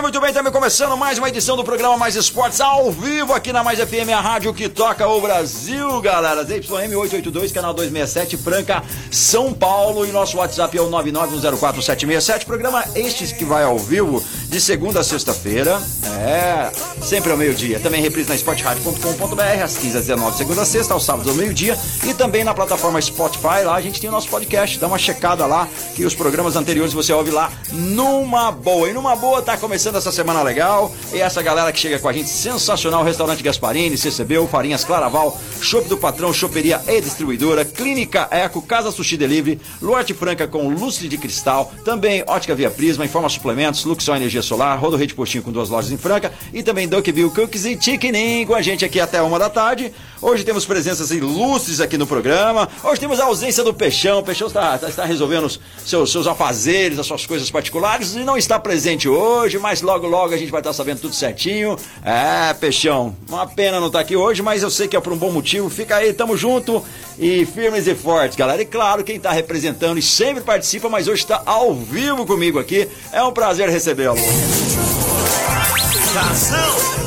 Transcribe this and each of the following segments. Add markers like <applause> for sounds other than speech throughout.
Bem, muito bem, também começando mais uma edição do programa Mais Esportes ao vivo aqui na Mais FM, a rádio que toca o Brasil, galera. ZYM 882, canal 267, Franca, São Paulo e nosso WhatsApp é o 991047767. Programa este que vai ao vivo de segunda a sexta-feira, é, sempre ao meio-dia. Também reprise na esportradio.com.br às 15 às 19 segunda a sexta, aos sábados ao meio-dia e também na plataforma Spotify, lá a gente tem o nosso podcast, dá uma checada lá que os programas anteriores você ouve lá numa boa. E numa boa tá começando essa semana legal. E essa galera que chega com a gente, sensacional, Restaurante Gasparini, CCB, Farinhas Claraval, Shop do Patrão, Choperia e Distribuidora, Clínica Eco, Casa Sushi Delivery, Luarte Franca com Lúcido de Cristal, também Ótica Via Prisma, Informa Suplementos, Luxor Energia Solar, Rodo Rede Postinho com duas lojas em Franca e também Duckville Cookies e Chicken com a gente aqui até uma da tarde. Hoje temos presenças ilustres aqui no programa. Hoje temos a ausência do Peixão. O Peixão está, está, resolvendo os seus, seus afazeres, as suas coisas particulares e não está presente hoje, mas logo, logo a gente vai estar sabendo tudo certinho. É, Peixão, uma pena não estar aqui hoje, mas eu sei que é por um bom motivo. Fica aí, tamo junto e firmes e fortes, galera. E claro, quem está representando e sempre participa, mas hoje está ao vivo comigo aqui. É um prazer recebê-lo.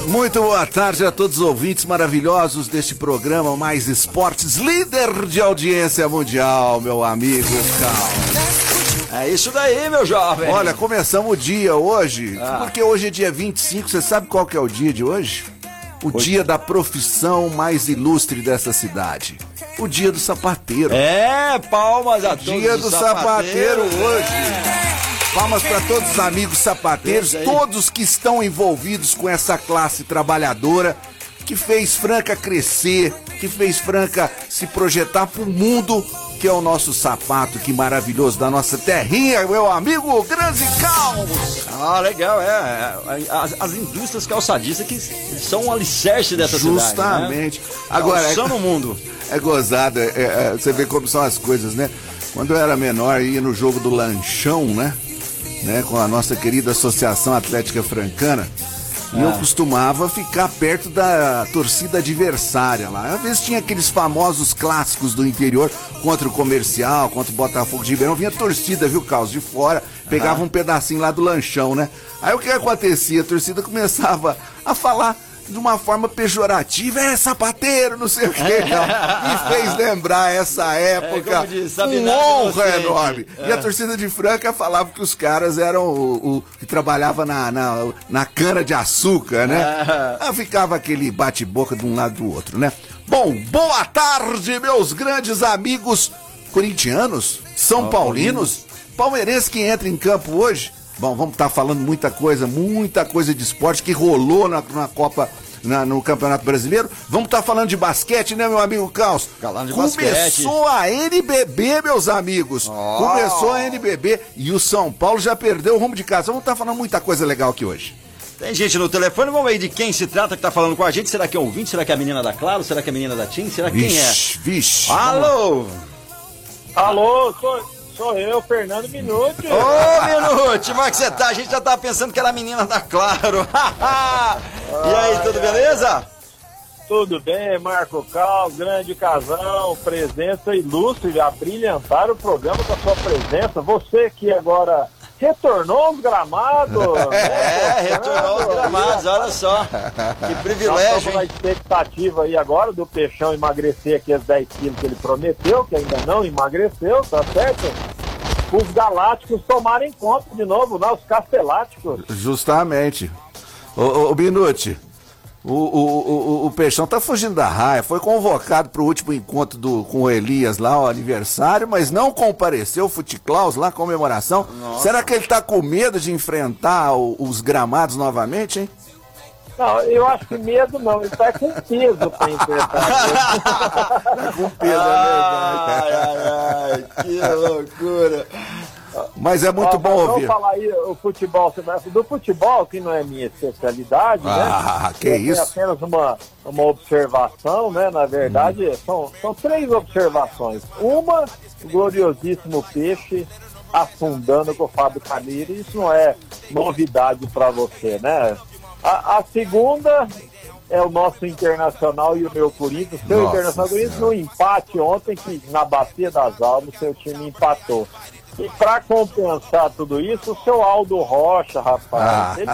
Muito boa tarde a todos os ouvintes maravilhosos deste programa Mais Esportes, líder de audiência mundial, meu amigo Cal. É isso daí, meu jovem. Olha, começamos o dia hoje, Ah. porque hoje é dia 25, você sabe qual que é o dia de hoje? O dia da profissão mais ilustre dessa cidade. O dia do sapateiro. É, palmas a todos. Dia do sapateiro sapateiros. hoje. Palmas para todos os amigos sapateiros, todos que estão envolvidos com essa classe trabalhadora que fez Franca crescer, que fez Franca se projetar para o mundo, que é o nosso sapato, que maravilhoso da nossa terrinha, meu amigo Grande Caos. Ah, legal, é. é, As, as indústrias calçadistas que são um alicerce dessa Justamente. cidade. Né? Agora, é- Calçando o mundo. É gozado, é- é- você vê como são as coisas, né? Quando eu era menor, ia no jogo do lanchão, né? Né? Com a nossa querida Associação Atlética Francana. E eu Ah. costumava ficar perto da torcida adversária lá. Às vezes tinha aqueles famosos clássicos do interior contra o comercial, contra o Botafogo de Ribeirão. Vinha torcida, viu, Carlos, de fora. Pegava um pedacinho lá do lanchão, né? Aí o que acontecia? A torcida começava a falar de uma forma pejorativa, é sapateiro, não sei o que. <laughs> Me fez lembrar essa época. É, diz, sabe com nada honra inocente. enorme. E a torcida de Franca falava que os caras eram o, o que trabalhava na, na, na cana de açúcar, né? Ah. Aí ficava aquele bate-boca de um lado do outro, né? Bom, boa tarde, meus grandes amigos corintianos, são paulinos, palmeirenses que entra em campo hoje. Bom, vamos estar falando muita coisa, muita coisa de esporte que rolou na, na Copa. na- no Campeonato Brasileiro. Vamos estar falando de basquete, né, meu amigo Caos? Falando de Começou a NBB, meus amigos. Ó. Começou a NBB e o São Paulo já perdeu o rumo de casa. Vamos estar falando muita coisa legal aqui hoje. Tem gente no telefone, vamos aí de quem se trata que tá falando com a gente. Será que é ouvinte? Será que é a menina da Claro? Será que é a menina da TIM? Será que quem é? Vixe, vixe. Alô! Alô, sou, sou eu, Fernando Minuti. Ô, Minute, como é que você tá? A gente já tava pensando que era a menina da Claro. <laughs> e aí, tudo beleza? Tudo bem, Marco Cal, grande casal, presença ilustre, a brilhantar o programa com a sua presença. Você que agora retornou aos gramados. <laughs> É, né, retornou aos Fernando? gramados, olha só. Que Nós privilégio, estamos na expectativa aí agora do Peixão emagrecer aqueles 10 quilos que ele prometeu, que ainda não emagreceu, tá certo? Os galácticos tomarem conta de novo, não, os casteláticos. Justamente. Ô, ô, ô Binucci, o, o, o, o Peixão tá fugindo da raia. Foi convocado pro último encontro do, com o Elias lá, o aniversário, mas não compareceu, o Futiclaus lá, comemoração. Será que ele tá com medo de enfrentar o- os gramados novamente, hein? Não, eu acho que medo não, ele tá com peso pra enfrentar. <laughs> tá com peso, é verdade. Ai, ai, ai, que loucura. Mas é muito Ó, bom ouvir. Vamos falar aí o futebol, do futebol, que não é minha especialidade, Ah, né? que tenho isso. apenas uma, uma observação, né? Na verdade, Hum. são, são três observações. Uma, o gloriosíssimo peixe afundando com o Fábio Camilo, isso não é novidade para você, né? A, a segunda é o nosso Internacional e o meu Corinthians. Seu Nossa Internacional Corinthians no empate ontem, que na Bacia das Almas, seu time empatou. E para compensar tudo isso, o seu Aldo Rocha, rapaz, ele,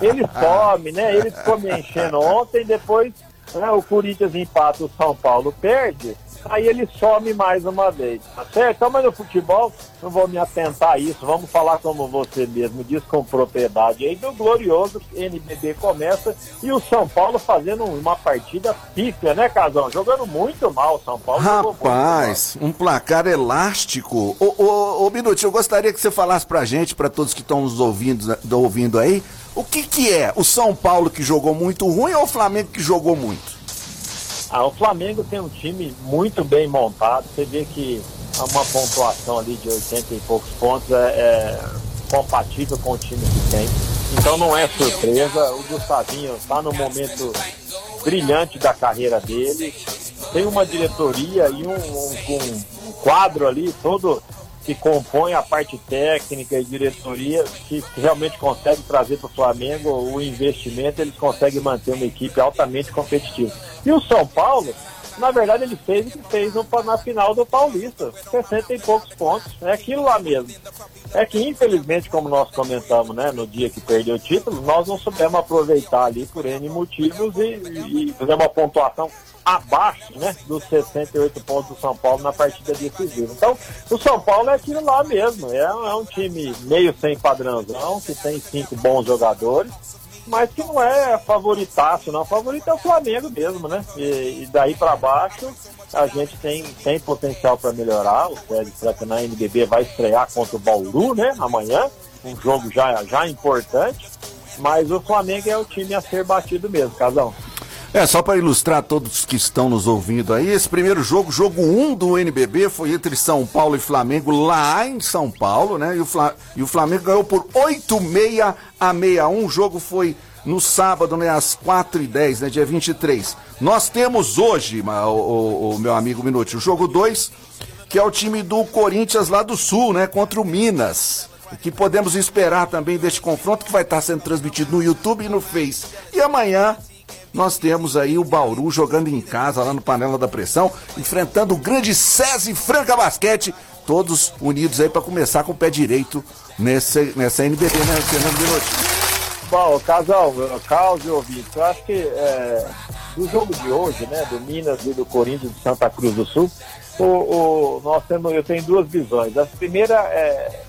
ele some, né? Ele ficou me enchendo ontem, depois né, o Corinthians empata, o São Paulo perde, aí ele some mais uma vez, tá certo? Então, mas no futebol, não vou me atentar a isso, vamos falar como você mesmo diz, com propriedade aí, do glorioso NBB começa e o São Paulo fazendo uma partida pífia, né, Casão? Jogando muito mal o São Paulo. Rapaz, um placar elástico. Ô, ô, ô, Minuto, eu gostaria que você falasse pra gente, pra todos que estão nos ouvindo, ouvindo aí, o que que é? O São Paulo que jogou muito ruim ou o Flamengo que jogou muito? Ah, o Flamengo tem um time muito bem montado. Você vê que uma pontuação ali de 80 e poucos pontos é, é compatível com o time que tem. Então não é surpresa. O Gustavinho está no momento brilhante da carreira dele. Tem uma diretoria e um, um- um quadro ali todo que compõe a parte técnica e diretoria que realmente consegue trazer para o Flamengo o investimento, eles conseguem manter uma equipe altamente competitiva. E o São Paulo, na verdade, ele fez o que fez na final do Paulista, 60 e poucos pontos. É aquilo lá mesmo. É que, infelizmente, como nós comentamos né, no dia que perdeu o título, nós não soubemos aproveitar ali por N motivos e, e fazer uma pontuação abaixo né, dos 68 pontos do São Paulo na partida decisiva. Então, o São Paulo é aquilo lá mesmo. É, é um time meio sem padrãozão, que tem cinco bons jogadores, mas que não é favoritaço, não. Favorito é o Flamengo mesmo, né? E, e daí para baixo a gente tem, tem potencial para melhorar. O Sérgio Franca na NBB vai estrear contra o Bauru, né? Amanhã, um jogo já, já importante. Mas o Flamengo é o time a ser batido mesmo, Casão. É, só para ilustrar todos que estão nos ouvindo aí, esse primeiro jogo, jogo 1 do NBB, foi entre São Paulo e Flamengo lá em São Paulo, né? E o, Fla- e o Flamengo ganhou por 8-6 a 61. O jogo foi no sábado, né? Às 4h10, né? Dia 23. Nós temos hoje, o, o- o meu amigo Minuti, o jogo 2, que é o time do Corinthians lá do Sul, né? Contra o Minas. O que podemos esperar também deste confronto que vai estar sendo transmitido no YouTube e no Face. E amanhã nós temos aí o Bauru jogando em casa lá no Panela da Pressão, enfrentando o grande SESI Franca Basquete, todos unidos aí para começar com o pé direito nessa, nessa NBB, né, Fernando Minuti? Bom, Casal, Carlos e ouvintes, eu acho que é, do jogo de hoje, né, do Minas e do Corinthians de Santa Cruz do Sul, o, o- nós temos, eu tenho duas visões. A primeira é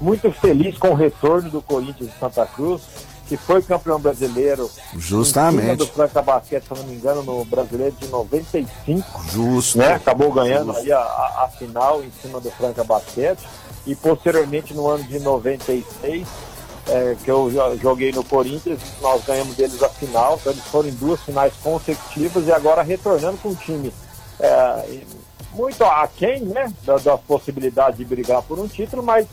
muito feliz com o retorno do Corinthians de Santa Cruz, que foi campeão brasileiro Justamente. em cima do Franca Basquete, se não me engano, no brasileiro de 95 Justo. né? Acabou ganhando aí a, a- a final em cima do Franca Basquete e posteriormente no ano de 96, é, que eu jo- joguei no Corinthians, nós ganhamos deles a final, então eles foram em duas finais consecutivas e agora retornando com um time é, muito aquém, né? Da, das possibilidades de brigar por um título, mas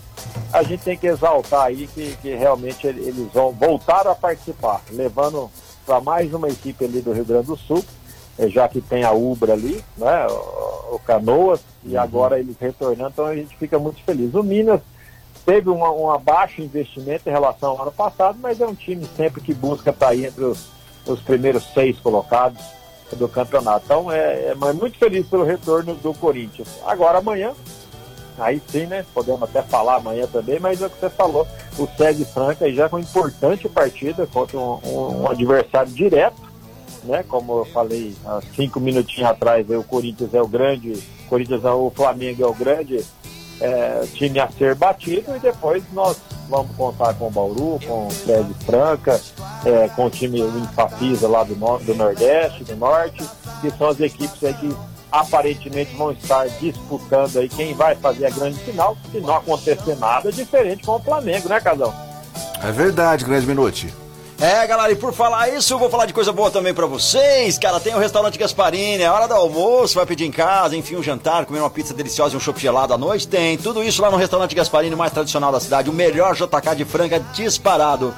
a gente tem que exaltar aí que, que realmente ele- eles vão voltar a participar, levando para mais uma equipe ali do Rio Grande do Sul, eh, já que tem a Ubra ali, né, o, Canoas, e agora eles retornando, então a gente fica muito feliz. O Minas teve uma, um baixo investimento em relação ao ano passado, mas é um time sempre que busca estar aí entre os, os primeiros seis colocados do campeonato. Então é, é muito feliz pelo retorno do Corinthians. Agora amanhã, aí sim, né? Podemos até falar amanhã também, mas é o que você falou, o Sérgio Franca já com importante partida contra um, um- um adversário direto né? Como eu falei há cinco minutinhos atrás, aí o Corinthians é o grande, Corinthians é o Flamengo é o grande é, time a ser batido e depois nós vamos contar com o Bauru, com o Fred Franca, é, com o time o Infapisa lá do, nor- do Nordeste, do Norte, que são as equipes aí que aparentemente vão estar disputando aí quem vai fazer a grande final, se não acontecer nada diferente com o Flamengo, né, Casal? É verdade, grande Minuti. É, galera, e por falar isso, eu vou falar de coisa boa também para vocês. Cara, tem o restaurante Gasparini, é hora do almoço, vai pedir em casa, enfim, um jantar, comer uma pizza deliciosa e um chopp gelado à noite. Tem tudo isso lá no restaurante Gasparini, mais tradicional da cidade, o melhor JK de Franca disparado.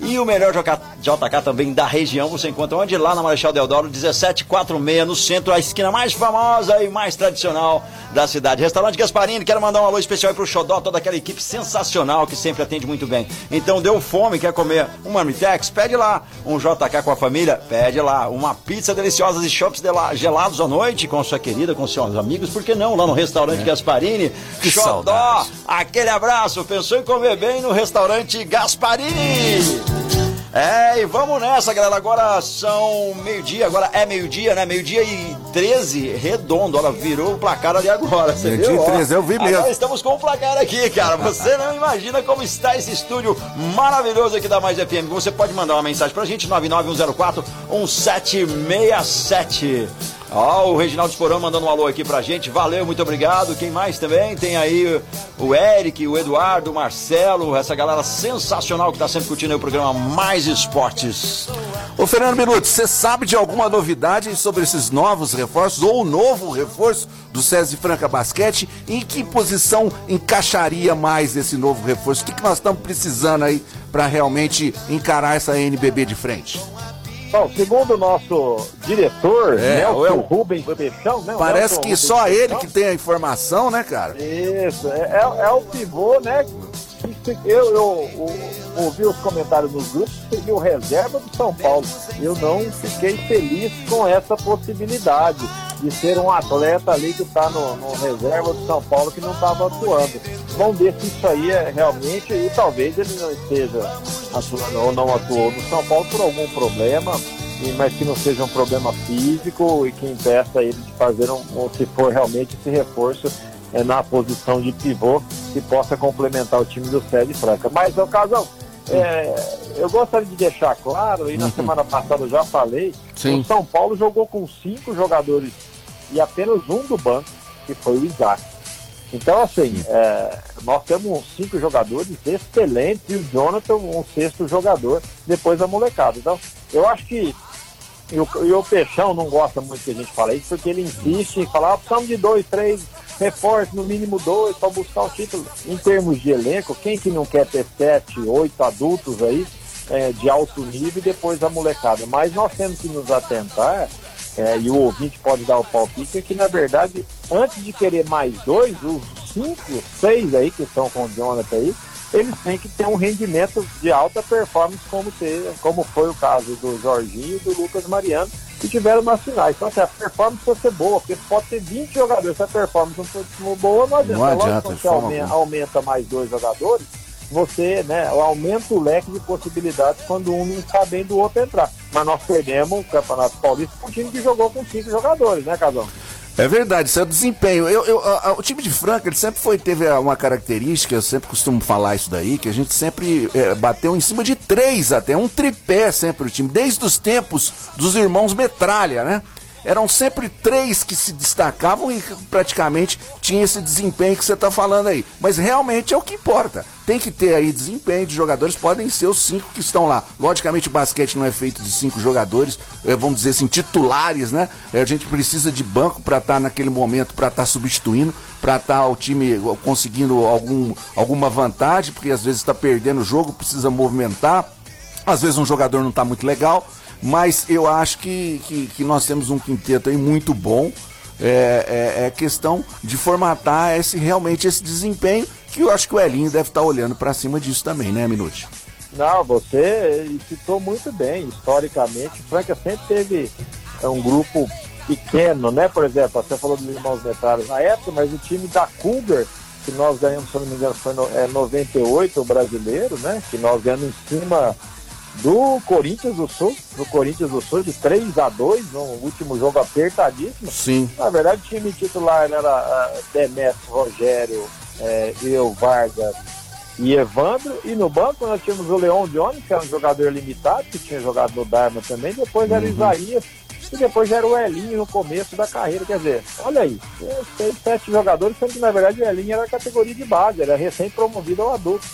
E o melhor JK também da região você encontra onde? Lá na Marechal Deodoro, 1746, no centro, a esquina mais famosa e mais tradicional da cidade. Restaurante Gasparini, quero mandar um alô especial para o Xodó, toda aquela equipe sensacional que sempre atende muito bem. Então deu fome, quer comer um Marmitex? Pede lá. Um JK com a família? Pede lá. Uma pizza deliciosa e shops gelados à noite com sua querida, com seus amigos, por que não? Lá no restaurante é. Gasparini. Que Xodó, saudade. aquele abraço. Pensou em comer bem no restaurante Gasparini? É, e vamos nessa, galera. Agora são meio-dia, agora é meio-dia, né? Meio-dia e 13, redondo. Olha, virou o placar ali agora. meio-dia e 13, eu vi mesmo. Agora estamos com o placar aqui, cara. Você não imagina como está esse estúdio maravilhoso aqui da Mais FM. Você pode mandar uma mensagem pra gente, 99104 1767. Ó, o Reginaldo Esporão mandando um alô aqui pra gente. Valeu, muito obrigado. Quem mais também? Tem aí o Eric, o Eduardo, o Marcelo, essa galera sensacional que tá sempre curtindo o programa Mais Esportes. Ô Fernando Minuto, você sabe de alguma novidade sobre esses novos reforços ou o novo reforço do César Franca Basquete? Em que posição encaixaria mais esse novo reforço? O que, que nós estamos precisando aí para realmente encarar essa NBB de frente? Bom, segundo o nosso diretor, é, Nelson eu, Rubens Peixão, né? Parece Nelson que Rubens só Peixão. ele que tem a informação, né, cara? Isso, é, é, é o pivô, né? Eu, eu, eu, ouvi os comentários nos grupos, seguiu reserva do São Paulo. Eu não fiquei feliz com essa possibilidade de ser um atleta ali que está no, no, reserva do São Paulo que não estava atuando. Vamos ver se isso aí é realmente, e talvez ele não esteja atuando ou não atuou no São Paulo por algum problema, mas que não seja um problema físico e que impeça ele de fazer um, ou se for realmente esse reforço é, na posição de pivô que possa complementar o time do Sede Franca. Mas, o caso é, eu gostaria de deixar claro, e na uhum. semana passada eu já falei, Sim. o São Paulo jogou com cinco jogadores e apenas um do banco, que foi o Isaac. Então, assim, é, nós temos cinco jogadores excelentes e o Jonathan, um sexto jogador, depois da molecada. Então, eu acho que. E o, e o Peixão não gosta muito que a gente fale isso, porque ele insiste em falar, ah, precisamos de dois, três reforços, no mínimo dois, para buscar o título. Em termos de elenco, quem que não quer ter sete, oito adultos aí é, de alto nível e depois a molecada? Mas nós temos que nos atentar é, e o ouvinte pode dar o palpite, é que na verdade, antes de querer mais dois, os cinco, seis aí que estão com o Jonathan aí, eles têm que ter um rendimento de alta performance, como, ter, como foi o caso do Jorginho e do Lucas Mariano, que tiveram nas finais. Então, assim, a performance precisa ser boa, porque pode ter 20 jogadores, se a performance não for boa, não adianta. Não adianta Logo, você aumenta, aumenta mais dois jogadores, você né, aumenta o leque de possibilidades quando um não está bem do outro entrar. Mas nós perdemos o Campeonato Paulista com um time que jogou com cinco jogadores, né, Casão? É verdade, isso é desempenho. Eu, eu, a, o time de Franca, ele sempre foi, teve uma característica, eu sempre costumo falar isso daí, que a gente sempre é, bateu em cima de três até, um tripé sempre o time, desde os tempos dos irmãos Metralha, né? Eram sempre três que se destacavam e praticamente tinha esse desempenho que você está falando aí. Mas realmente é o que importa. Tem que ter aí desempenho de jogadores, podem ser os cinco que estão lá. Logicamente o basquete não é feito de cinco jogadores, é, vamos dizer assim, titulares, né? É, a gente precisa de banco para estar tá naquele momento, para estar tá substituindo, para estar tá o time conseguindo algum, alguma vantagem, porque às vezes está perdendo o jogo, precisa movimentar. Às vezes um jogador não está muito legal mas eu acho que, que, que nós temos um quinteto aí muito bom. É, é, é, questão de formatar esse realmente esse desempenho que eu acho que o Elinho deve estar olhando para cima disso também, né, Minute? Não, você citou muito bem. Historicamente, Franca sempre teve é, um grupo pequeno, né? Por exemplo, você falou dos irmãos metálicos na época, mas o time da Cougar, que nós ganhamos, se não me engano, foi no, é, 98, o brasileiro, né? Que nós ganhamos em cima do Corinthians do Sul, do Corinthians do Sul, de 3 a 2 no último jogo apertadíssimo. Sim. Na verdade, o time titular era uh, Demetrio, Rogério, é, eu, Vargas e Evandro. E no banco nós tínhamos o Leon Jones, que era um jogador limitado, que tinha jogado no Dharma também. Depois era o uhum. Isaías e depois era o Elinho no começo da carreira. Quer dizer, olha aí, seis, sete jogadores, sendo que na verdade o Elinho era a categoria de base, era recém promovido ao adulto.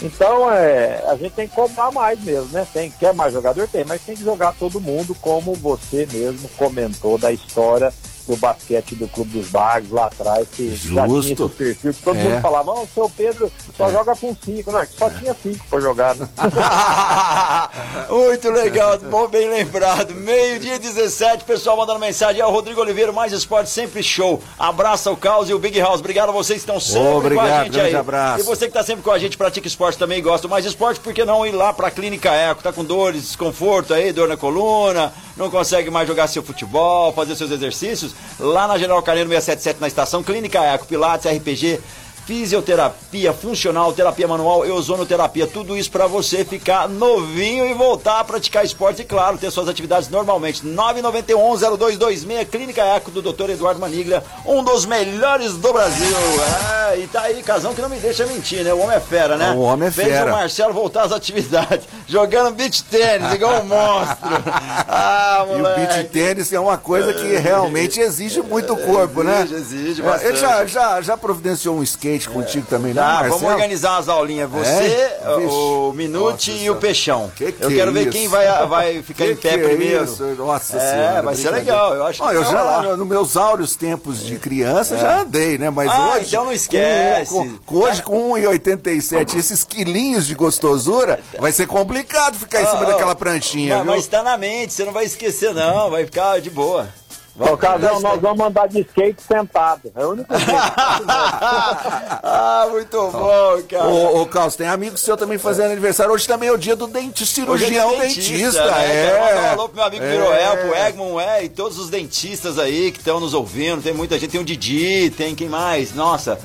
Então, é, a gente tem que cobrar mais mesmo, né? Tem, quer mais jogador? Tem, mas tem que jogar todo mundo, como você mesmo comentou da história do basquete do Clube dos Bagos lá atrás, que Justo. já tinha esse perfil, todo É. mundo falava, o seu Pedro só joga com cinco, não, só tinha cinco pra jogar, né? <laughs> Muito legal, bom, bem lembrado. Meio-dia 17, pessoal mandando mensagem. É o Rodrigo Oliveira, mais esporte, sempre show. Abraça o Caos e o Big House. Obrigado a vocês que estão sempre com a Obrigado, gente aí. abraço. E você que está sempre com a gente, pratica esporte também, gosta mais esporte, por que não ir lá pra Clínica Eco? Tá com dores, desconforto aí, dor na coluna, não consegue mais jogar seu futebol, fazer seus exercícios? Lá na General Carneiro 677 na estação Clínica Eco, Pilates, RPG, fisioterapia funcional, terapia manual e ozonoterapia, tudo isso para você ficar novinho e voltar a praticar esporte e claro, ter suas atividades normalmente. 991-0226, Clínica Eco do Dr. Eduardo Manigra, um dos melhores do Brasil. É, e tá aí, casão que não me deixa mentir, né? O homem é fera, né? O homem é Fez fera. o Marcelo voltar às atividades, <laughs> jogando beach tênis, igual um monstro. <laughs> Ah, E o moleque. beach tênis é uma coisa que realmente exige muito corpo, né? Exige, exige É, bastante. Ele já, já, já providenciou um skate contigo também, não, Tá, Marcelo? vamos organizar as aulinhas. Você, É? o. Minute Nossa e o Peixão. Que que eu quero é ver isso? quem vai, vai ficar Que em pé é primeiro. isso? Nossa É, senhora. vai ser legal, eu acho que Ó, eu já, nos meus áureos tempos de criança, já andei, né? Mas Ah, hoje. então não esquece. Com, com, hoje, com 1,87, esses quilinhos de gostosura, vai ser complicado ficar em cima Ah, daquela ah, pranchinha, mas, viu? mas tá na mente, você não vai esquecer, não. Vai ficar de boa. Ô, Casão, nós vamos andar de skate sentado. É o único jeito. <laughs> ah, muito bom, cara. Ô, ô Carlos, tem amigo seu também fazendo aniversário. Hoje também é o dia do dentista, Hoje é cirurgião dia dentista. né? é. Quero mandar um alô pro meu amigo É. Miroel, pro Egmont, é, e todos os dentistas aí que estão nos ouvindo. Tem muita gente, tem o Didi, tem quem mais? Nossa.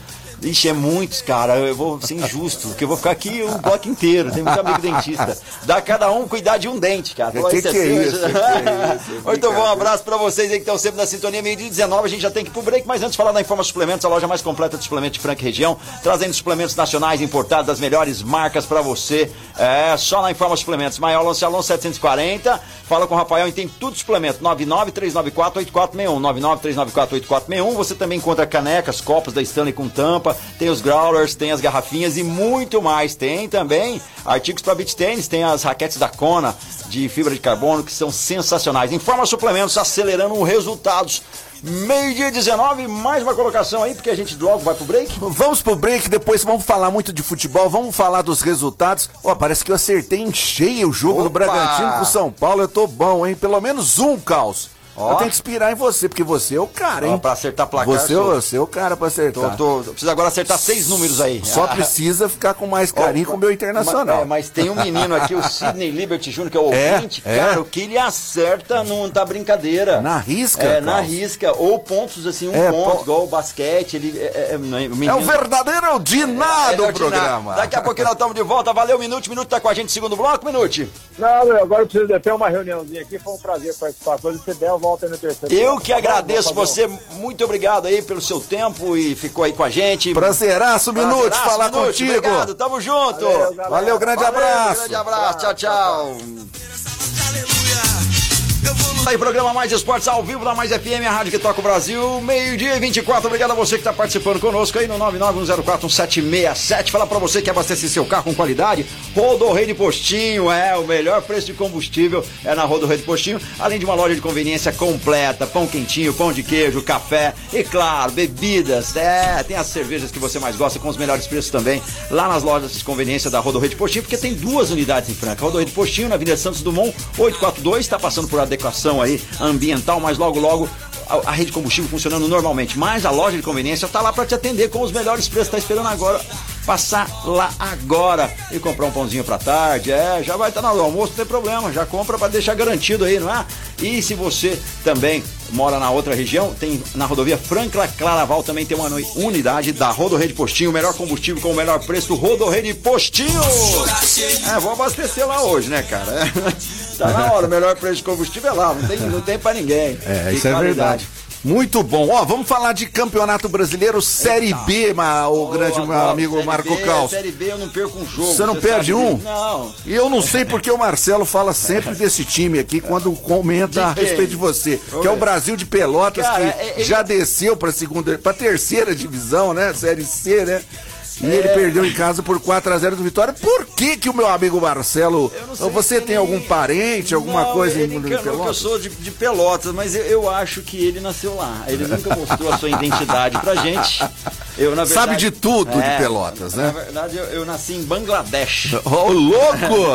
Ixi, é muitos, cara. Eu vou ser injusto, porque eu vou ficar aqui o bloco inteiro. Tem muito amigo dentista. Dá cada um cuidar de um dente, cara. Pô, Que que é isso? Que é isso? Muito bom, um abraço pra vocês aí que estão sempre na sintonia. Meio dia 19, a gente já tem que ir pro break, mas antes de falar da Informa Suplementos, a loja mais completa de suplementos de Franca e região, trazendo suplementos nacionais importados das melhores marcas pra você. É, só na Informa Suplementos. Maior Lance Alonso 740. Fala com o Rafael e tem tudo suplemento. 993948461. 993948461. Você também encontra canecas, copos da Stanley com tampa, tem os growlers, tem as garrafinhas e muito mais. Tem também artigos para beach tênis, tem as raquetes da Kona de fibra de carbono que são sensacionais. Informa Suplementos acelerando resultados. Meio-dia 19, mais uma colocação aí, porque a gente logo vai pro break. Vamos pro break, depois vamos falar muito de futebol, vamos falar dos resultados. Ó, parece que eu acertei em cheio o jogo do Opa! Bragantino com São Paulo. Eu tô bom, hein? Pelo menos um, Caos. Ó. Eu tenho que inspirar em você, porque você é o cara, hein? Ó, pra acertar placar, Você, sou. você é o cara pra Tô, acertar. tô, eu preciso agora acertar seis números aí. Só Ah, precisa ficar com mais carinho com o meu internacional. Mas, é, mas tem um menino aqui, o <laughs> Sidney Liberty Jr., que é o É, ouvinte, é. cara, o que ele acerta não tá brincadeira. Na risca, É, na risca. Ou pontos assim, um É, ponto, po- igual o basquete. Ele, é, é, é, o menino, É o verdadeiro Diná É, do é o programa. Daqui a pouquinho nós estamos de volta. Valeu, Minuto. Minuto tá com a gente, segundo bloco, Minuto. Não, agora eu preciso ter uma reuniãozinha aqui. Foi um prazer participar. Quando se der, aí no terceiro. Eu que Tá bom? agradeço você. Muito obrigado aí pelo seu tempo e ficou aí com a gente. Prazeraço, Minuto, falar Minuti. contigo. Obrigado, tamo junto. Valeu. Valeu, grande Valeu, abraço. Grande abraço. Tchau, tchau. Tá Aí, programa Mais Esportes ao vivo da Mais FM, a rádio que toca o Brasil, meio-dia e 24. Obrigado a você que está participando conosco aí no 991041767. Falar para você que abastecer seu carro com qualidade, Rodorreio de Postinho, é o melhor preço de combustível é na Rodorreio de Postinho, além de uma loja de conveniência completa, pão quentinho, pão de queijo, café e, claro, bebidas. É, tem as cervejas que você mais gosta com os melhores preços também lá nas lojas de conveniência da Rodorreio de Postinho, porque tem duas unidades em Franca. Rodorreio de Postinho, na Avenida Santos Dumont, 842, está passando por adequação aí ambiental, mas logo, logo a, a rede de combustível funcionando normalmente. Mas a loja de conveniência está lá para te atender com os melhores preços. Está esperando agora passar lá agora e comprar um pãozinho para tarde. É, já vai estar na hora do almoço, não tem problema. Já compra para deixar garantido aí, não é? E se você também mora na outra região, tem na rodovia Franca Claraval também tem uma uni- unidade da Rodorreio de Postinho, o melhor combustível com o melhor preço, Rodorreio de Postinho. É, vou abastecer lá hoje, né, cara? <laughs> Tá na hora, o melhor preço de combustível é lá, não tem, não tem pra ninguém. É, E isso é qualidade. verdade. Muito bom. Ó, vamos falar de Campeonato Brasileiro Série B, ma- o grande meu adoro amigo Série Marco B, Caos. Série B eu não perco um jogo. Você não perde um? disso. Não. E eu não sei porque o Marcelo fala sempre desse time aqui quando comenta a De respeito de você, que é o Brasil de Pelotas Cara, que é- já desceu para segunda, para terceira divisão, né? Série C, né? E ele perdeu em casa por 4 a 0 do Vitória. Por que que o meu amigo Marcelo, você tem algum parente, alguma Não, coisa ele em que eu Pelotas? sou de, de Pelotas, mas eu, eu acho que ele nasceu lá. Ele nunca mostrou a sua identidade pra gente. Eu, na Sabe verdade- de tudo de É, Pelotas, né? Na verdade, eu, eu nasci em Bangladesh. <laughs> Ô, louco!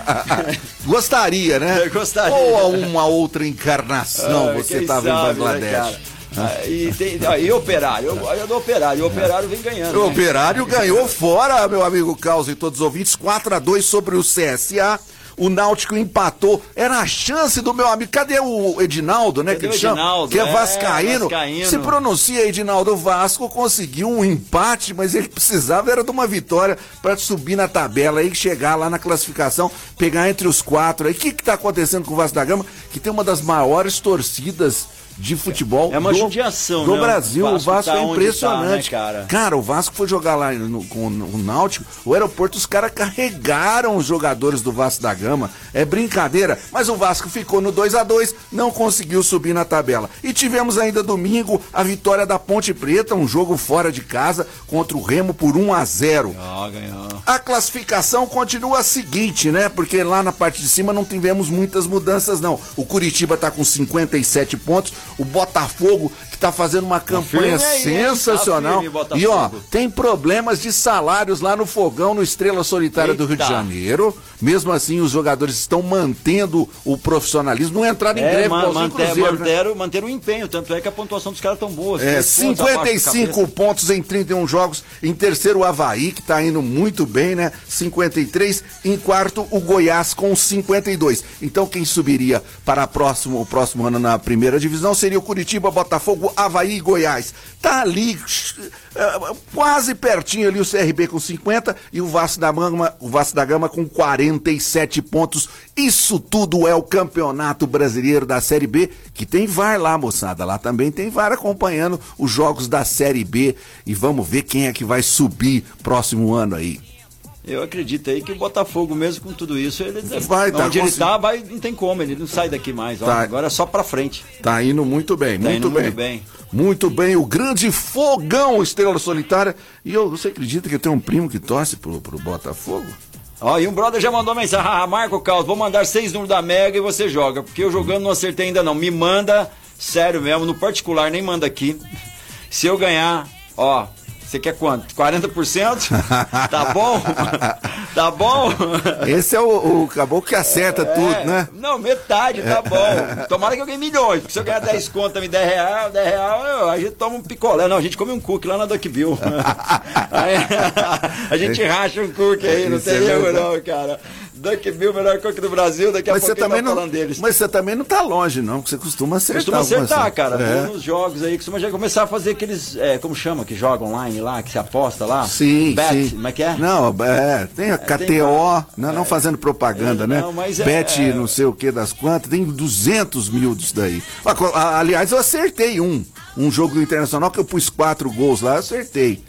<laughs> Gostaria, né? Eu gostaria. Ou uma outra encarnação, Ah, você estava em né, Bangladesh. cara? Ah, e, tem, ah, e operário, eu, eu do operário, o operário vem ganhando. O né? Operário ganhou fora, meu amigo Carlos e todos os ouvintes, 4 a 2 sobre o CSA. O Náutico empatou. Era a chance do meu amigo. Cadê o Edinaldo, né? Cadê que o ele chama? Edinaldo? Que é É, vascaíno. vascaíno. Se pronuncia Edinaldo Vasco, conseguiu um empate, mas ele precisava era de uma vitória para subir na tabela e chegar lá na classificação, pegar entre os quatro. Aí o que que tá acontecendo com o Vasco da Gama? Que tem uma das maiores torcidas de futebol É uma do, judiação, do né? Brasil. O O Vasco Vasco tá é impressionante. tá, né, cara? Cara, o Vasco foi jogar lá no, com o Náutico, o aeroporto, os caras carregaram os jogadores do Vasco da Gama. É brincadeira, mas o Vasco ficou no 2 a 2 não conseguiu subir na tabela. E tivemos ainda domingo a vitória da Ponte Preta, um jogo fora de casa contra o Remo por 1 a 0 Ah, ganhou. a classificação continua a seguinte, né? Porque lá na parte de cima não tivemos muitas mudanças, não. O Curitiba tá com 57 pontos, o Botafogo, tá fazendo uma campanha aí, sensacional. Tá e ó, tem problemas de salários lá no fogão, no Estrela Solitária do Rio de Eita. Janeiro. Mesmo assim, os jogadores estão mantendo o profissionalismo, não entraram em É, greve, man, manter, Cruzeiro, né? manter, manter o empenho, tanto é que a pontuação dos caras tão boa. É, abaixo do 55 cabeça. pontos em 31 jogos. Em terceiro, o Havaí, que tá indo muito bem, né? 53. Em quarto, o Goiás com 52. Então, quem subiria para próximo, o próximo ano na primeira divisão seria o Curitiba, Botafogo, Havaí e Goiás. Tá ali, eh, quase pertinho ali o CRB com 50 e o Vasco da Gama, o Vasco da Gama com 47 pontos. Isso tudo é o Campeonato Brasileiro da Série B, que tem VAR lá, moçada. Lá também tem VAR acompanhando os jogos da Série B. E vamos ver quem é que vai subir próximo ano aí. Eu acredito aí que o Botafogo, mesmo com tudo isso, ele Vai, tá onde ele conseguindo. tá, vai, não tem como, ele não sai daqui mais. ó. Tá. Agora é só pra frente. Tá indo muito bem, Tá muito bem. muito bem. Muito bem, o grande fogão Estrela Solitária. E eu, você acredita que eu tenho um primo que torce pro, pro Botafogo? Ó, e um brother já mandou mensagem, ah, Marco Carlos, vou mandar seis números da Mega e você joga, porque eu jogando não acertei ainda não. Me manda, sério mesmo, no particular, nem manda aqui. <laughs> Se eu ganhar, ó, você quer quanto? 40%? <laughs> Tá bom? Tá bom? Esse é o, o caboclo que acerta É, tudo, né? Não, metade, tá bom. Tomara que eu ganhe milhões, porque se eu ganhar 10 conto, me 10 real, 10 real, eu- a gente toma um picolé. Não, a gente come um cookie lá na Duckville. <laughs> Aí, a gente racha um cookie aí, não Isso tem é erro não, cara. Duckville, melhor cookie do Brasil, daqui a Mas você, pouco também tá não, falando deles. mas você também não tá longe, não, porque você costuma acertar. Costuma acertar, cara. É. Nos jogos aí, costuma já começar a fazer aqueles, é, como chama, que joga online lá, que se aposta lá. Sim, Bet, sim. como é que é? Não, é, tem a KTO, não, não fazendo propaganda, É, né? não, mas é- Bet é- não sei o que das quantas, tem 200 mil disso daí. Ah, co- a- Aliás, eu acertei um, um jogo Internacional que eu pus quatro gols lá, eu acertei.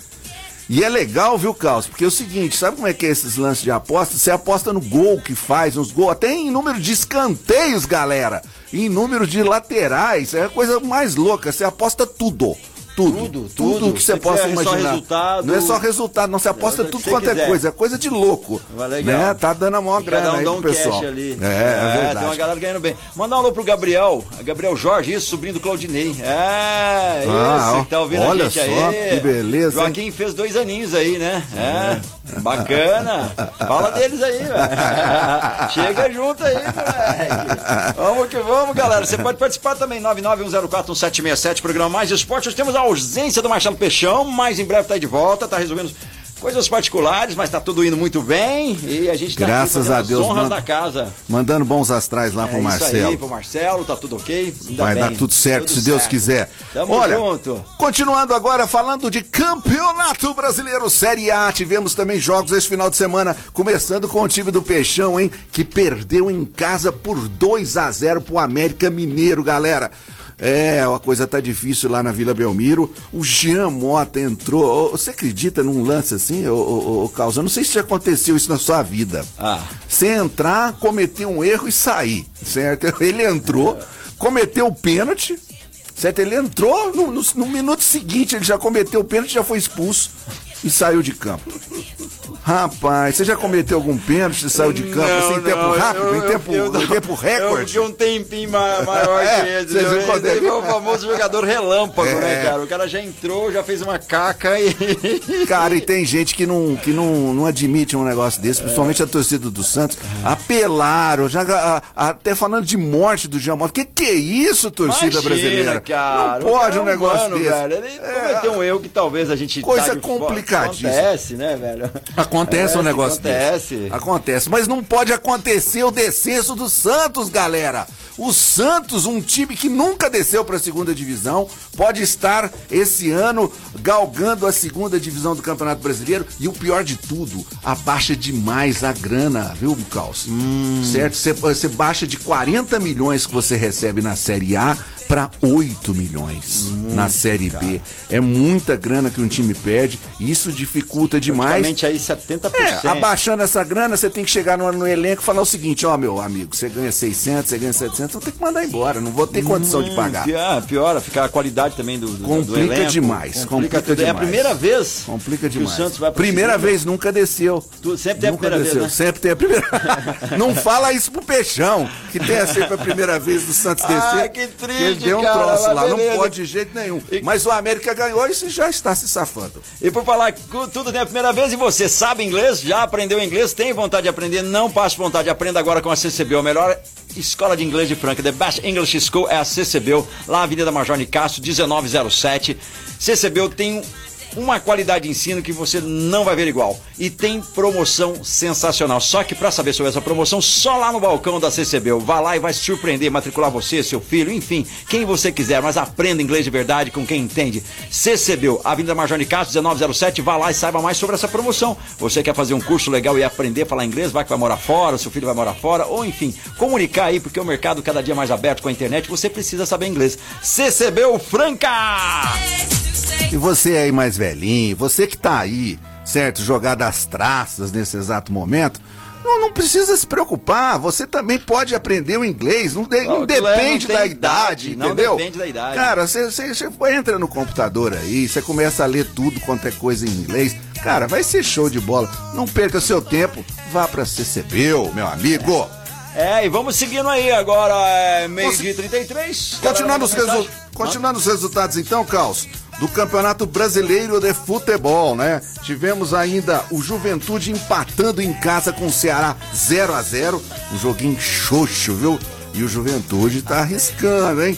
E é legal, viu, Carlos? Porque é o seguinte, sabe como é que é esses lances de aposta? Você aposta no gol que faz, nos gols, até em número de escanteios, galera. Em número de laterais, é a coisa mais louca, você aposta tudo. Tudo, Tudo, tudo, tudo. que você possa imaginar. resultado- Não é só resultado, não. Você aposta É, tudo quanto é quiser. coisa, é coisa de louco. Vai legal. Né? Tá dando a maior grana Cada um aí dá pro pessoal. cash ali. É, é, verdade. tem uma galera ganhando bem. Manda um alô pro Gabriel, Gabriel Jorge, isso, sobrinho do Claudinei. É, Ah, que tá ouvindo olha a gente só, aí. que beleza, hein? Joaquim fez dois aninhos aí, né? É, bacana. Fala deles aí, velho. <laughs> Chega junto aí, moleque. Vamos que vamos, galera. Você pode participar também, 991041767, programa Mais Esporte. Nós temos a ausência do Marcelo Peixão, mas em breve tá aí de volta, tá resolvendo coisas particulares, mas tá tudo indo muito bem. E a gente tá Graças a Deus, honras manda- da casa. Mandando bons astrais lá É pro Marcelo. aí, pro Marcelo, tá tudo ok? Vai bem, dar tudo certo, se Deus certo. quiser. Tamo Olha, junto. continuando agora falando de Campeonato Brasileiro Série A, tivemos também jogos esse final de semana, começando com o time do Peixão, hein, que perdeu em casa por 2 a 0 pro América Mineiro, galera. É, a coisa tá difícil lá na Vila Belmiro. O Jean Mota entrou. Você acredita num lance assim, ô, ô, ô, Carlos? Eu não sei se já aconteceu isso na sua vida. Ah. Você entrar, cometer um erro e sair, certo? <laughs> Ele entrou, cometeu o pênalti, certo? Ele entrou, no, no- no minuto seguinte ele já cometeu o pênalti já foi expulso. e saiu de campo. Rapaz, você já cometeu algum pênalti saiu de campo Não, assim, em tempo rápido, eu- em tempo, eu- eu- em tempo recorde? Eu fiquei um tempinho ma- maior <laughs> É, que Esse quando aí ele- foi o famoso jogador relâmpago, É. né, cara? O cara já entrou, já fez uma caca e. <laughs> Cara, e tem gente que não, que não, não admite um negócio desse, principalmente a torcida do Santos. Apelaram, já a- a- até falando de morte do Jean Mota. Que que é isso, torcida Imagina, brasileira? Cara, não pode um é negócio humano, desse. Velho. Ele É, cometeu um erro que talvez a gente Coisa tá de complicadíssima. Acontece, né, velho? Acontece um É, negócio acontece. desse. Acontece. Mas não pode acontecer o descenso do Santos, galera. O Santos, um time que nunca desceu para a segunda divisão, pode estar esse ano galgando a segunda divisão do Campeonato Brasileiro. E o pior de tudo, abaixa demais a grana, viu, Caos? Certo? Você- Você baixa de 40 milhões que você recebe na Série A para 8 milhões na Série B. É muita grana que um time perde. E isso dificulta demais. Aí 70%. É, abaixando essa grana, você tem que chegar no, no elenco e falar o seguinte, ó, meu amigo, você ganha 600, você ganha 700, vou ter que mandar embora, não vou ter condição de pagar. Piora, piora, fica a qualidade também do, do, do Complica elenco. demais, complica tudo. É a demais. primeira vez Complica que demais. o Santos vai primeira vez nunca desceu. Tu- sempre tem a nunca primeira desceu. vez, né? Sempre tem a primeira. <laughs> não fala isso pro Peixão, que tenha sempre a primeira vez do Santos <laughs> descer. Ai, que triste, Ele deu um troço lá, não beleza. pode de jeito nenhum. E- Mas o América ganhou e isso já está se safando. E por falar que tudo tem a primeira vez e você sabe inglês, já aprendeu inglês, tem vontade de aprender, não passe vontade, aprenda agora com a CCB, a melhor escola de inglês de Franca. The Best English School é a CCB, lá Avenida Major Nicasso, 1907. CCB tem uma qualidade de ensino que você não vai ver igual. E tem promoção sensacional. Só que para saber sobre essa promoção, só lá no balcão da CCB. Vá lá e vai se surpreender, matricular você, seu filho, enfim, quem você quiser, mas aprenda inglês de verdade com quem entende. CCB, Avenida Major Nicasso, 1907, vá lá e saiba mais sobre essa promoção. Você quer fazer um curso legal e aprender a falar inglês, vai que vai morar fora, seu filho vai morar fora, ou enfim, comunicar aí, porque o mercado cada dia mais aberto com a internet, você precisa saber inglês. CCB Franca! E você aí mais velhinho, você que tá aí, certo, jogado às traças nesse exato momento, não, não precisa se preocupar, você também pode aprender o inglês, não, de- não Não, depende não da idade, idade, não entendeu? depende da idade. Cara, você, você, você entra no computador aí, você começa a ler tudo quanto é coisa em inglês, cara, vai ser show de bola. Não perca seu tempo, vá pra CCB, meu amigo. É, e vamos seguindo aí agora, é meio-dia e 33. Continuando os, Galera, resu- continuando os resultados então, Caos, do Campeonato Brasileiro de Futebol, né? Tivemos ainda o Juventude empatando em casa com o Ceará 0 a 0 um joguinho xoxo, viu? E o Juventude tá arriscando, hein?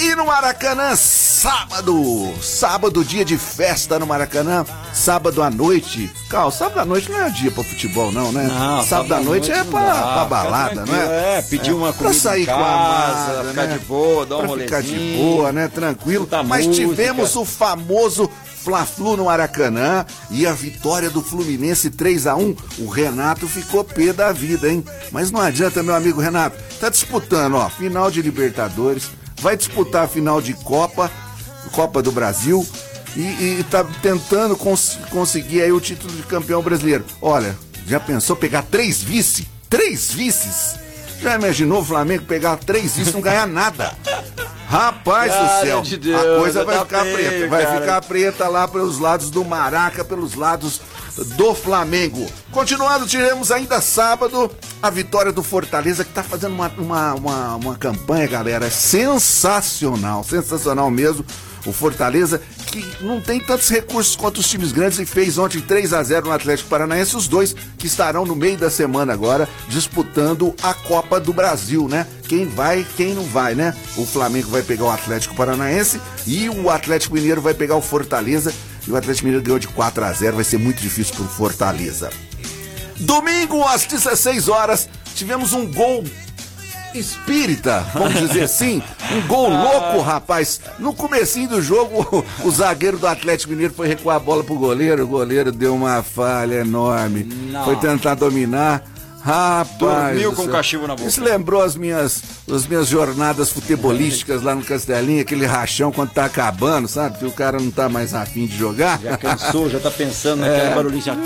E no Maracanã, sábado, sábado, dia de festa no Maracanã, sábado à noite. Cal, sábado à noite não é dia pra futebol, não, né? Não, sábado à noite, é não pra, dá, pra balada, não tranquilo, é? É, pedir uma pra comida sair em com a casa, amada, ficar né? de boa, dar um pra ficar de boa, né? Tranquilo. Mas música. tivemos o famoso Fla-Flu no Maracanã e a vitória do Fluminense 3 a 1 O Renato ficou pé da vida, hein? Mas não adianta, meu amigo Renato. Tá disputando, ó, final de Libertadores, vai disputar a final de Copa, Copa do Brasil e, tá tentando cons- conseguir aí o título de campeão brasileiro. Olha, já pensou pegar três vice? Três vices? Já imaginou o Flamengo pegar três vices e não ganhar nada? Rapaz Cara do céu, de Deus, a coisa vai tá ficar feio, preta. Vai cara. ficar preta lá pelos lados do Maraca, pelos lados do Flamengo. Continuando, tivemos ainda sábado a vitória do Fortaleza, que tá fazendo uma, uma, uma, uma campanha, galera, sensacional, sensacional mesmo. O Fortaleza, que não tem tantos recursos quanto os times grandes e fez ontem 3 a 0 no Atlético Paranaense, os dois que estarão no meio da semana agora disputando a Copa do Brasil, né? Quem vai, quem não vai, né? O Flamengo vai pegar o Atlético Paranaense e o Atlético Mineiro vai pegar o Fortaleza. E o Atlético Mineiro ganhou de 4 a 0, vai ser muito difícil pro Fortaleza. Domingo às 16 horas, tivemos um gol espírita, vamos dizer <laughs> assim, um gol louco, rapaz. No comecinho do jogo, o, <laughs> o zagueiro do Atlético Mineiro foi recuar a bola pro goleiro, o goleiro deu uma falha enorme. Não. Foi tentar dominar. Rapaz, Dormiu do com céu. cachimbo na boca. Isso lembrou as minhas, as minhas jornadas futebolísticas lá no Castelinho, aquele rachão quando tá acabando, sabe? Que o cara não tá mais afim de jogar. Já cansou, já tá pensando naquele barulhinho. Já...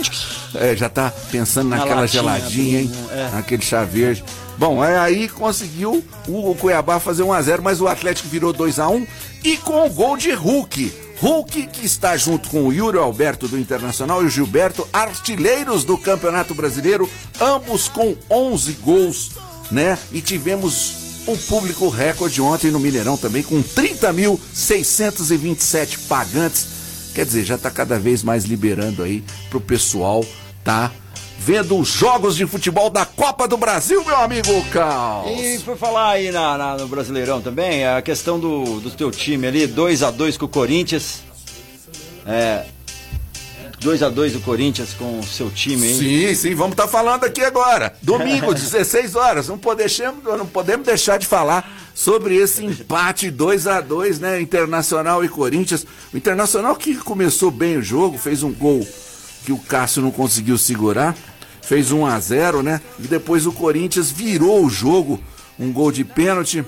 É, já tá pensando Na naquela latinha, geladinha, hein? é. Naquele chá verde. Bom, é aí conseguiu o, o Cuiabá fazer 1x0, mas o Atlético virou 2x1 e com o gol de Hulk. Hulk, que está junto com o Yuri Alberto do Internacional e o Gilberto, artilheiros do Campeonato Brasileiro, ambos com 11 gols, né? E tivemos um público recorde ontem no Mineirão também, com 30.627 pagantes. Quer dizer, já está cada vez mais liberando aí pro pessoal, tá? Vendo os jogos de futebol da Copa do Brasil, meu amigo Carlos. E foi falar aí na, na, no Brasileirão também, a questão do, do teu time ali, 2 a 2 com o Corinthians. É, 2 a 2 o Corinthians com o seu time aí. Sim, sim, vamos estar tá falando aqui agora. Domingo, <laughs> 16 horas. Não, podemos, não podemos deixar de falar sobre esse empate 2 a 2 né? Internacional e Corinthians. O Internacional que começou bem o jogo, fez um gol que o Cássio não conseguiu segurar. Fez 1 a 0 né? E depois o Corinthians virou o jogo. Um gol de pênalti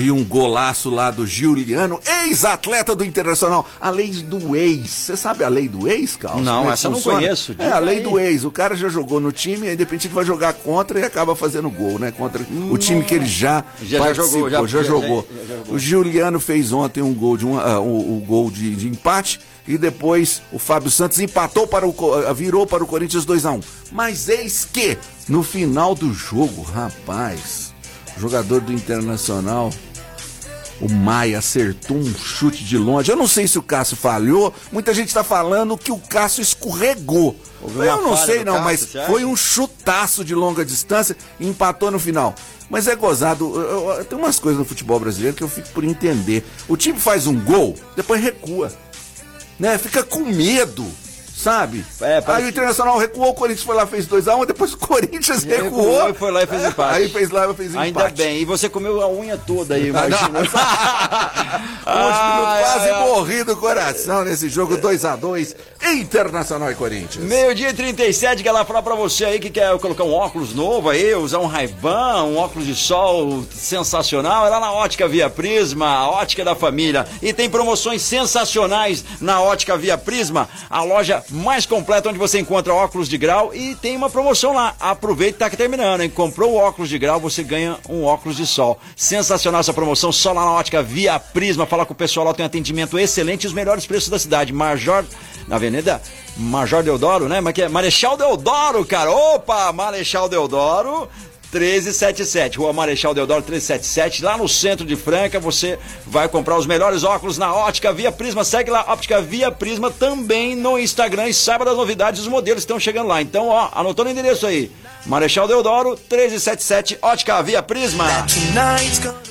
e um golaço lá do Giuliano, ex-atleta do Internacional. A lei do ex. Você sabe a lei do ex, Carlos? Não, é essa eu não conheço. É a lei aí. do ex. O cara já jogou no time, aí de repente ele vai jogar contra e acaba fazendo gol, né? Contra hum, o time que ele já, já, já jogou. Já, já jogou. jogou. O Giuliano fez ontem um gol de um, uh, um, um gol de, de, empate e depois o Fábio Santos empatou para o uh, virou para o Corinthians 2 a 1. Mas eis que no final do jogo, rapaz, jogador do Internacional, o Maia acertou um chute de longe. Eu não sei se o Cássio falhou. Muita gente está falando que o Cássio escorregou. Eu não sei não, Cássio, mas foi um chutaço de longa distância e empatou no final. Mas é gozado. Eu, eu, tem umas coisas no futebol brasileiro que eu fico por entender. O time faz um gol, depois recua. Né? Fica com medo sabe? É, Aí o Internacional recuou, o Corinthians foi lá fez 2x1, um, depois o Corinthians recuou. recuou. E foi lá e fez empate. Aí fez lá e fez empate. Ainda bem, e você comeu a unha toda aí, imagina. <laughs> ah, quase é. morri do coração nesse jogo 2x2, Internacional e Corinthians. Meio-dia 37, quer lá falar pra você aí que quer colocar um óculos novo aí, usar um Ray-Ban, um óculos de sol sensacional, é lá na Ótica Via Prisma, a ótica da família. E tem promoções sensacionais na Ótica Via Prisma, a loja mais completa onde você encontra óculos de grau e tem uma promoção lá. Aproveita que tá terminando, hein? Comprou o óculos de grau, você ganha um óculos de sol. Sensacional essa promoção, só lá na ótica Via Prisma. Fala com o pessoal lá, tem atendimento excelente e os melhores preços da cidade. Major, na Avenida Major Deodoro, né? Mas que é Marechal Deodoro, cara. Opa, Marechal Deodoro. 1377, Rua Marechal Deodoro 1377, lá no centro de Franca, você vai comprar os melhores óculos na Ótica Via Prisma. Segue lá, Ótica Via Prisma também no Instagram e saiba das novidades dos modelos que estão chegando lá. Então, ó, anotando o endereço aí. Marechal Deodoro, 1377, Ótica Via Prisma.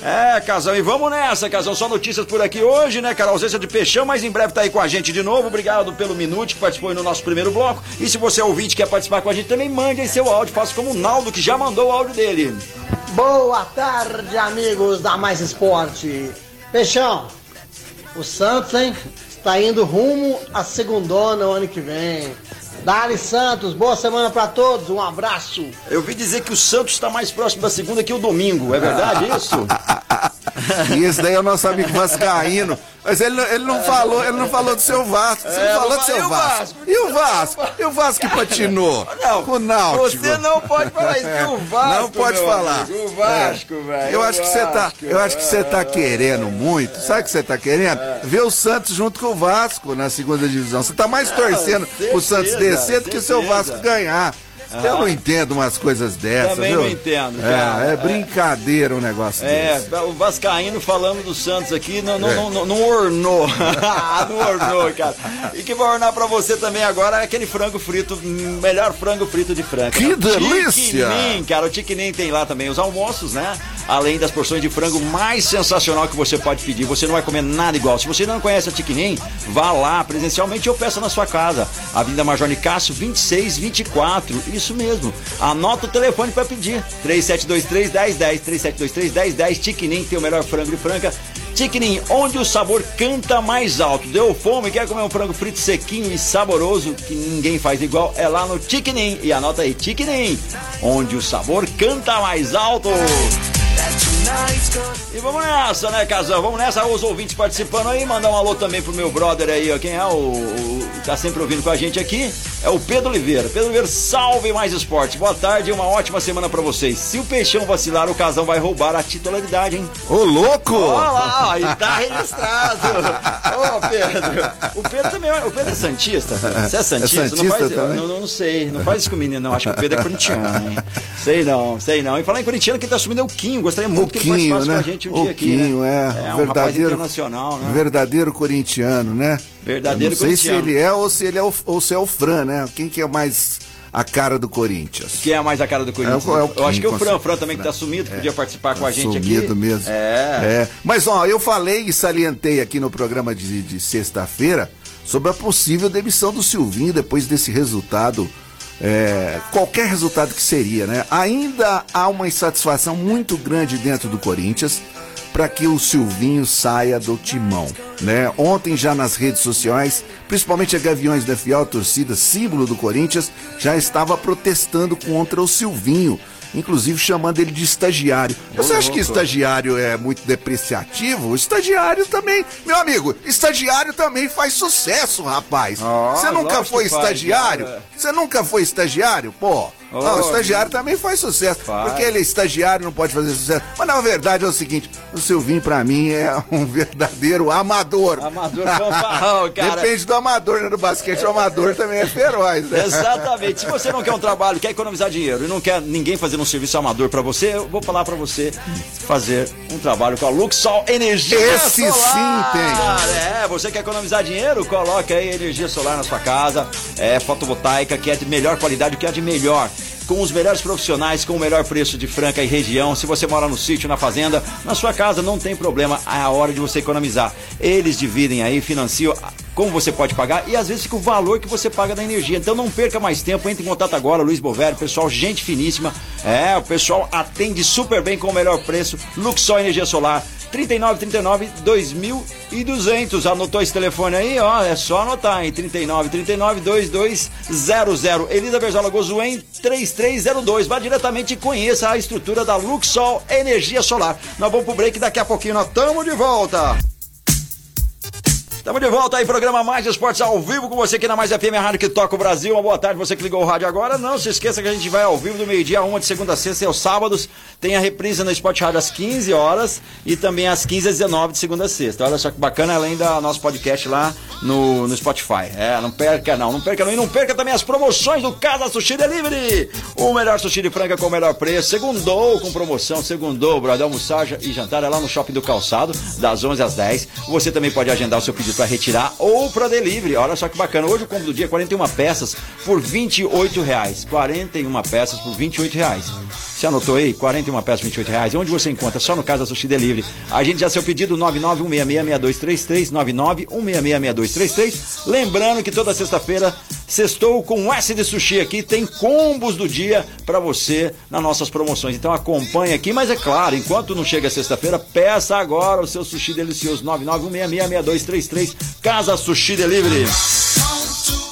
É, Casão, e vamos nessa, Casão. Só notícias por aqui hoje, né, cara? Ausência de Peixão, mas em breve tá aí com a gente de novo. Obrigado pelo Minute que participou no nosso primeiro bloco. E se você é ouvinte quer participar com a gente, também mande aí seu áudio. Faça como o Naldo, que já mandou o áudio dele. Boa tarde, amigos da Mais Esporte. Peixão, o Santos, hein? Está indo rumo à segundona ano que vem. Dali Santos, boa semana para todos, um abraço. Eu vi dizer que o Santos está mais próximo da segunda que o domingo, é verdade isso? <laughs> e esse daí é o nosso amigo Vascaíno. Mas ele, ele não falou, ele não falou do seu Vasco. Você é, não falou do seu Vasco. E o Vasco? E o Vasco que patinou? <laughs> Não, o Náutico. Você não pode falar isso do <laughs> Vasco. Não pode falar. Amigo, o Vasco, é. velho. Eu acho que você tá, eu acho que você tá querendo muito. Sabe o que você tá querendo? É. Ver o Santos junto com o Vasco na segunda divisão. Você tá mais torcendo pro Santos descer do que o seu Vasco ganhar. Ah. Eu não entendo umas coisas dessas. Também viu? não entendo. Cara. É, é brincadeira um negócio é, desse. o Vascaíno falando do Santos aqui não, não, é. não, não, não ornou. <laughs> não ornou, cara. E que vai ornar pra você também agora é aquele frango frito, melhor frango frito de frango. Que delícia! Tiquinim, cara. O Tiquinim tem lá também os almoços, né? Além das porções de frango mais sensacional que você pode pedir. Você não vai comer nada igual. Se você não conhece a Tiquinim, vá lá presencialmente ou peça na sua casa. Avenida Major Nicásio, 2624. E isso mesmo. Anota o telefone para pedir. 3723 1010, 3723 1010. Tiquinim tem o melhor frango de Franca. Tiquinim, onde o sabor canta mais alto. Deu fome, quer comer um frango frito sequinho e saboroso que ninguém faz igual? É lá no Tiquinim. E anota aí, Tiquinim, onde o sabor canta mais alto. E vamos nessa, né, Casão? Vamos nessa, os ouvintes participando aí, mandar um alô também pro meu brother aí, ó. Quem é o, o tá sempre ouvindo com a gente aqui? É o Pedro Oliveira. Pedro Oliveira, salve mais esporte. Boa tarde e uma ótima semana para vocês. Se o Peixão vacilar, o Casão vai roubar a titularidade, hein? Ô, louco! Olha lá, aí tá registrado. <laughs> Ô, Pedro. O Pedro também, o Pedro é Santista. Você é Santista? É Santista não, faz, também? não, não sei, não faz isso com o menino, não. Acho que o Pedro é corintiano, hein? <laughs> Sei não, sei não. E falar em corintiano, quem tá assumindo é o Quinho. Gostaria muito que Quinho, né? gente um o dia aqui, né? é. É, um verdadeiro, internacional, né? verdadeiro corintiano, né? Verdadeiro Eu não sei se corintiano. ele é ou se ele é o, ou se é o Fran, né? Quem que é mais a cara do Corinthians? Que é mais a cara do Corinthians. É o- é o Eu acho que é o Fran, com Fran também que tá sumido, que podia participar com a gente aqui. Sumido mesmo. É. É. Mas ó, eu falei e salientei aqui no programa de, de sexta-feira sobre a possível demissão do Silvinho depois desse resultado. É, qualquer resultado que seria, né? Ainda há uma insatisfação muito grande dentro do Corinthians para que o Silvinho saia do timão, né? Ontem já nas redes sociais, principalmente a Gaviões da Fiel, torcida símbolo do Corinthians, já estava protestando contra o Silvinho, inclusive chamando ele de estagiário. Você acha que estagiário é muito depreciativo? O estagiário também, meu amigo, estagiário também faz sucesso, rapaz. Você nunca foi estagiário? cara. Você nunca foi estagiário? Pô, Oh, não, o estagiário também faz sucesso. Faz. Porque ele é estagiário, não pode fazer sucesso. Mas na verdade é o seguinte: o Silvinho, pra mim, é um verdadeiro amador. Amador fanfarrão, <laughs> cara. Depende do amador, né? No basquete, o amador também é feroz, né? Exatamente. Se você não quer um trabalho, quer economizar dinheiro e não quer ninguém fazendo um serviço amador pra você, eu vou falar pra você fazer um trabalho com a Luxol Energia Esse Solar. sim tem. É, você quer economizar dinheiro? Coloque aí energia solar na sua casa. É fotovoltaica, que é de melhor qualidade, que é de melhor. Com os melhores profissionais, com o melhor preço de Franca e região. Se você mora no sítio, na fazenda, na sua casa, não tem problema. É a hora de você economizar. Eles dividem aí, financiam como você pode pagar e às vezes fica o valor que você paga da energia. Então não perca mais tempo, entre em contato agora, Luiz Bovério, pessoal, gente finíssima. É, o pessoal atende super bem com o melhor preço. Luxol Energia Solar. 39 39 2200. Anotou esse telefone aí, ó, é só anotar, hein? 39 39 2200. Elisa Berzola Gozuen 3302. Vá diretamente e conheça a estrutura da Luxol Energia Solar. Nós vamos pro break daqui a pouquinho nós estamos de volta. Estamos de volta aí, programa Mais Esportes ao vivo com você aqui na Mais FM, a rádio que toca o Brasil. Uma boa tarde, você que ligou o rádio agora. Não se esqueça que a gente vai ao vivo do meio-dia uma de segunda a sexta e aos sábados. Tem a reprise no Sport Rádio às 15 horas e também às 15 às 19 de segunda a sexta. Olha só que bacana, além do nosso podcast lá no, no Spotify. É, não perca não, não perca não. E não perca também as promoções do Casa Sushi Delivery. O melhor sushi de franca com o melhor preço. Segundou com promoção, segundou, brother. Almoçar e jantar é lá no Shopping do Calçado, das 11 às 10. Você também pode agendar o seu pedido para retirar ou para delivery. Olha só que bacana. Hoje o combo do dia é 41 peças por 28 reais. 41 peças por 28 reais. Você anotou aí? 41 peças por 28 reais. Onde você encontra? Só no Casa Sushi Delivery. A gente já seu pedido 991666233, 991666233. Lembrando que toda sexta-feira sextou com um S de sushi aqui. Tem combos do dia para você nas nossas promoções. Então acompanhe aqui. Mas é claro, enquanto não chega sexta-feira, peça agora o seu sushi delicioso 991666233. Casa Sushi Delivery.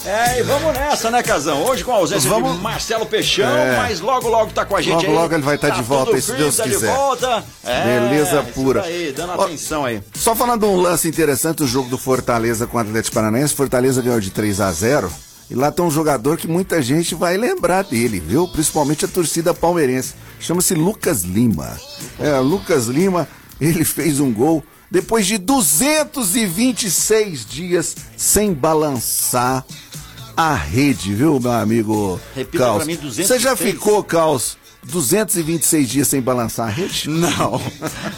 É, e vamos nessa, né, Casão? Hoje com a ausência Vamos- de Marcelo Peixão, É. mas logo, logo tá com a gente Logo, aí. logo ele vai estar de volta tudo aí, se Deus tá de quiser. volta. É, Beleza pura. Aí, dando Ó, atenção aí. Só falando de um lance interessante, o jogo do Fortaleza com o Atlético Paranaense. Fortaleza ganhou de 3 a 0 E lá tem um jogador que muita gente vai lembrar dele, viu? Principalmente a torcida palmeirense. Chama-se Lucas Lima. É, Lucas Lima, ele fez um gol depois de 226 dias sem balançar a rede, viu, meu amigo Repita Caos? pra mim, Você já 226? ficou, Caos, 226 dias sem balançar a rede? Não.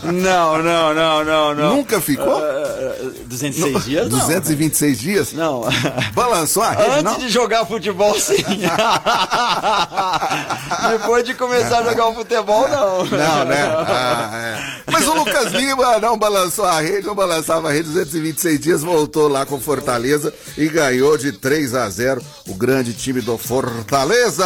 Não, não, não, não, não. Nunca ficou? Uh, 206 dias? Não. 226 dias? Não. Balançou a rede, Antes não? de jogar futebol, sim. <laughs> Depois de começar a jogar o futebol, não. Não, né? Ah, é. Mas o Lucas Lima não balançou a rede, não balançava a rede 226 dias, voltou lá com Fortaleza e ganhou de 3 a 0 o grande time do Fortaleza.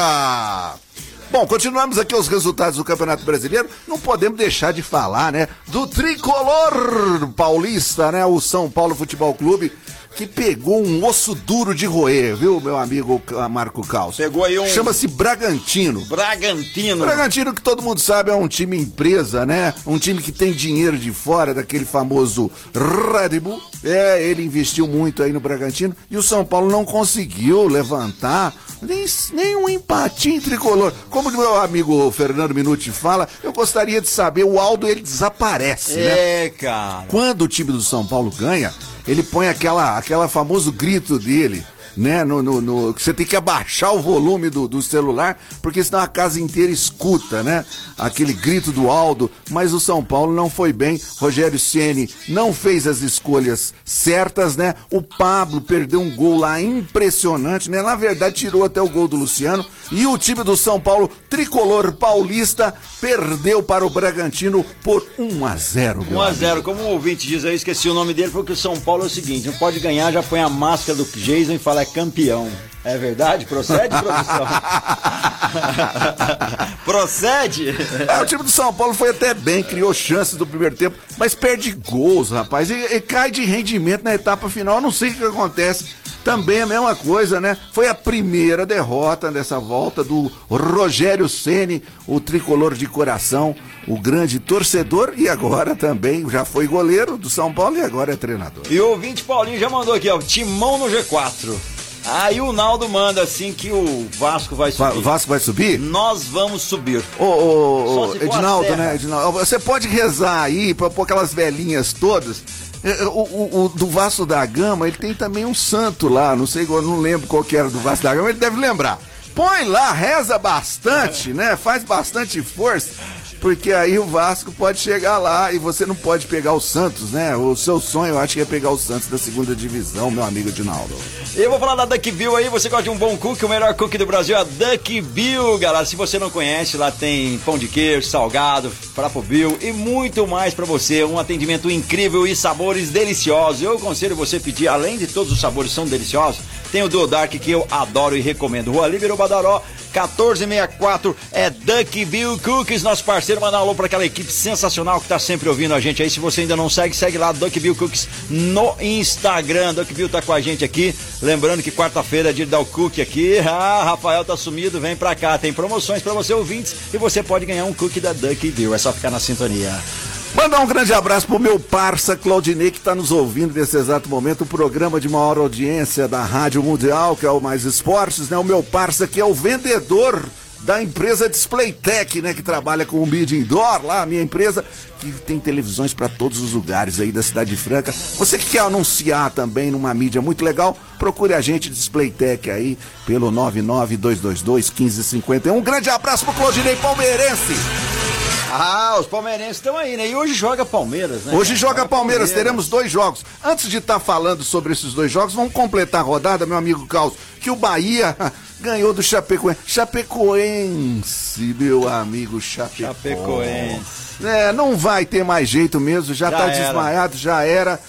Bom, continuamos aqui os resultados do Campeonato Brasileiro. Não podemos deixar de falar, né? Do tricolor paulista, né? O São Paulo Futebol Clube que pegou um osso duro de roer, viu, meu amigo Marco Caos? Pegou aí um. Chama-se Bragantino. Bragantino. Bragantino, que todo mundo sabe, é um time empresa, né? Um time que tem dinheiro de fora, daquele famoso Red Bull. É, ele investiu muito aí no Bragantino e o São Paulo não conseguiu levantar nem, nem um empatinho tricolor. Como o meu amigo Fernando Minuti fala, eu gostaria de saber, o Aldo ele desaparece, é, né? É, cara. Quando o time do São Paulo ganha, ele põe aquela, aquela famoso grito dele né? No, no, no, você tem que abaixar o volume do, do celular, porque senão a casa inteira escuta, né? Aquele grito do Aldo. Mas o São Paulo não foi bem. Rogério Ceni não fez as escolhas certas, né? O Pablo perdeu um gol lá impressionante, né? Na verdade, tirou até o gol do Luciano. E o time do São Paulo, tricolor paulista, perdeu para o Bragantino por 1 a 0 1 a 0 Como um ouvinte diz aí, esqueci o nome dele, porque o São Paulo é o seguinte: não pode ganhar, já põe a máscara do Jason e fala é campeão. É verdade? Procede, produção? <laughs> Procede? É, o time do São Paulo foi até bem, criou chances do primeiro tempo, mas perde gols, rapaz, e, e cai de rendimento na etapa final. Eu não sei o que acontece. Também a mesma coisa, né? Foi a primeira derrota dessa volta do Rogério Ceni, o tricolor de coração, o grande torcedor e agora também já foi goleiro do São Paulo e agora é treinador. E o ouvinte Paulinho já mandou aqui, ó, timão no G4. Aí o Naldo manda assim que o Vasco vai subir. O Vasco vai subir? Nós vamos subir. Ô, ô, ô Edinaldo, né, Edinaldo? Você pode rezar aí pra pôr aquelas velhinhas todas. É, é, o, o, o, do Vasco da Gama, ele tem também um santo lá, não sei, eu não lembro qual que era do Vasco da Gama, ele deve lembrar. Põe lá, reza bastante, né? Faz bastante força porque aí o Vasco pode chegar lá e você não pode pegar o Santos, né? O seu sonho, eu acho que é pegar o Santos da segunda divisão, meu amigo Dinaldo. Eu vou falar da Duck Bill aí, você gosta de um bom cookie, o melhor cookie do Brasil é a Duck Bill, galera. Se você não conhece, lá tem pão de queijo, salgado, frapo Bill e muito mais para você. Um atendimento incrível e sabores deliciosos. Eu aconselho você pedir, além de todos os sabores são deliciosos, tem o Duo Dark que eu adoro e recomendo. Rua Líbero Badaró, 1464 é Duck Bill Cookies, nosso parceiro. Manda um alô para aquela equipe sensacional que tá sempre ouvindo a gente aí. Se você ainda não segue, segue lá Duck Bill Cookies no Instagram. Duck Bill tá com a gente aqui. Lembrando que quarta-feira é dia de dar o cookie aqui. Ah, Rafael tá sumido, vem pra cá. Tem promoções para você ouvintes e você pode ganhar um cookie da Duck Bill. É só ficar na sintonia. Mandar um grande abraço pro meu parça Claudinei, que está nos ouvindo nesse exato momento, o programa de maior audiência da Rádio Mundial, que é o Mais Esportes, né? O meu parça que é o vendedor da empresa Displaytech, né, que trabalha com o Mid Indoor lá, a minha empresa, que tem televisões para todos os lugares aí da cidade de Franca. Você que quer anunciar também numa mídia muito legal, procure a gente Displaytech aí pelo 99222 1551. Um grande abraço pro Claudinei Palmeirense. Ah, os palmeirenses estão aí, né? E hoje joga Palmeiras, né? Hoje joga Palmeiras, Palmeiras, teremos dois jogos. Antes de estar tá falando sobre esses dois jogos, vamos completar a rodada, meu amigo Carlos, que o Bahia <laughs> ganhou do Chapecoense. Chapecoense, meu amigo Chapecoense. Chapecoense. É, não vai ter mais jeito mesmo, já, já tá era. desmaiado, já era.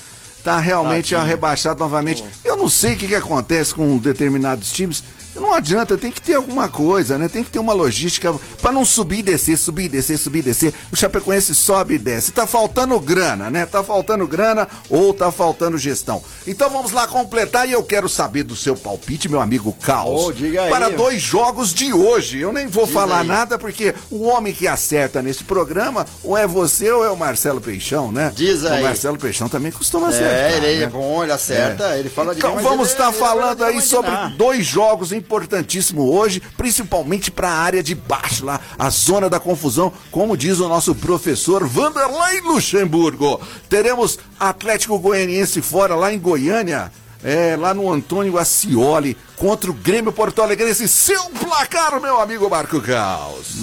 Tá realmente Tadinho. rebaixado novamente. Pô. Eu não sei o que, que acontece com determinados times não adianta, tem que ter alguma coisa, né? Tem que ter uma logística para não subir e descer, subir e descer, subir e descer. O Chapecoense sobe e desce. Tá faltando grana, né? Tá faltando grana ou tá faltando gestão. Então vamos lá completar e eu quero saber do seu palpite, meu amigo Caos. Oh, diga aí. Para dois jogos de hoje. Eu nem vou falar aí. nada porque o homem que acerta nesse programa ou é você ou é o Marcelo Peixão, né? Diz aí. O Marcelo Peixão também costuma acertar. É, ele é né? bom, ele acerta, é. ele fala de Então vamos estar tá falando aí sobre dois jogos em importantíssimo hoje, principalmente para a área de baixo lá, a zona da confusão, como diz o nosso professor Vanderlei Luxemburgo. Teremos Atlético Goianiense fora lá em Goiânia. É, lá no Antônio Ascioli contra o Grêmio Porto Alegrense. Seu placar, meu amigo Marco Caos.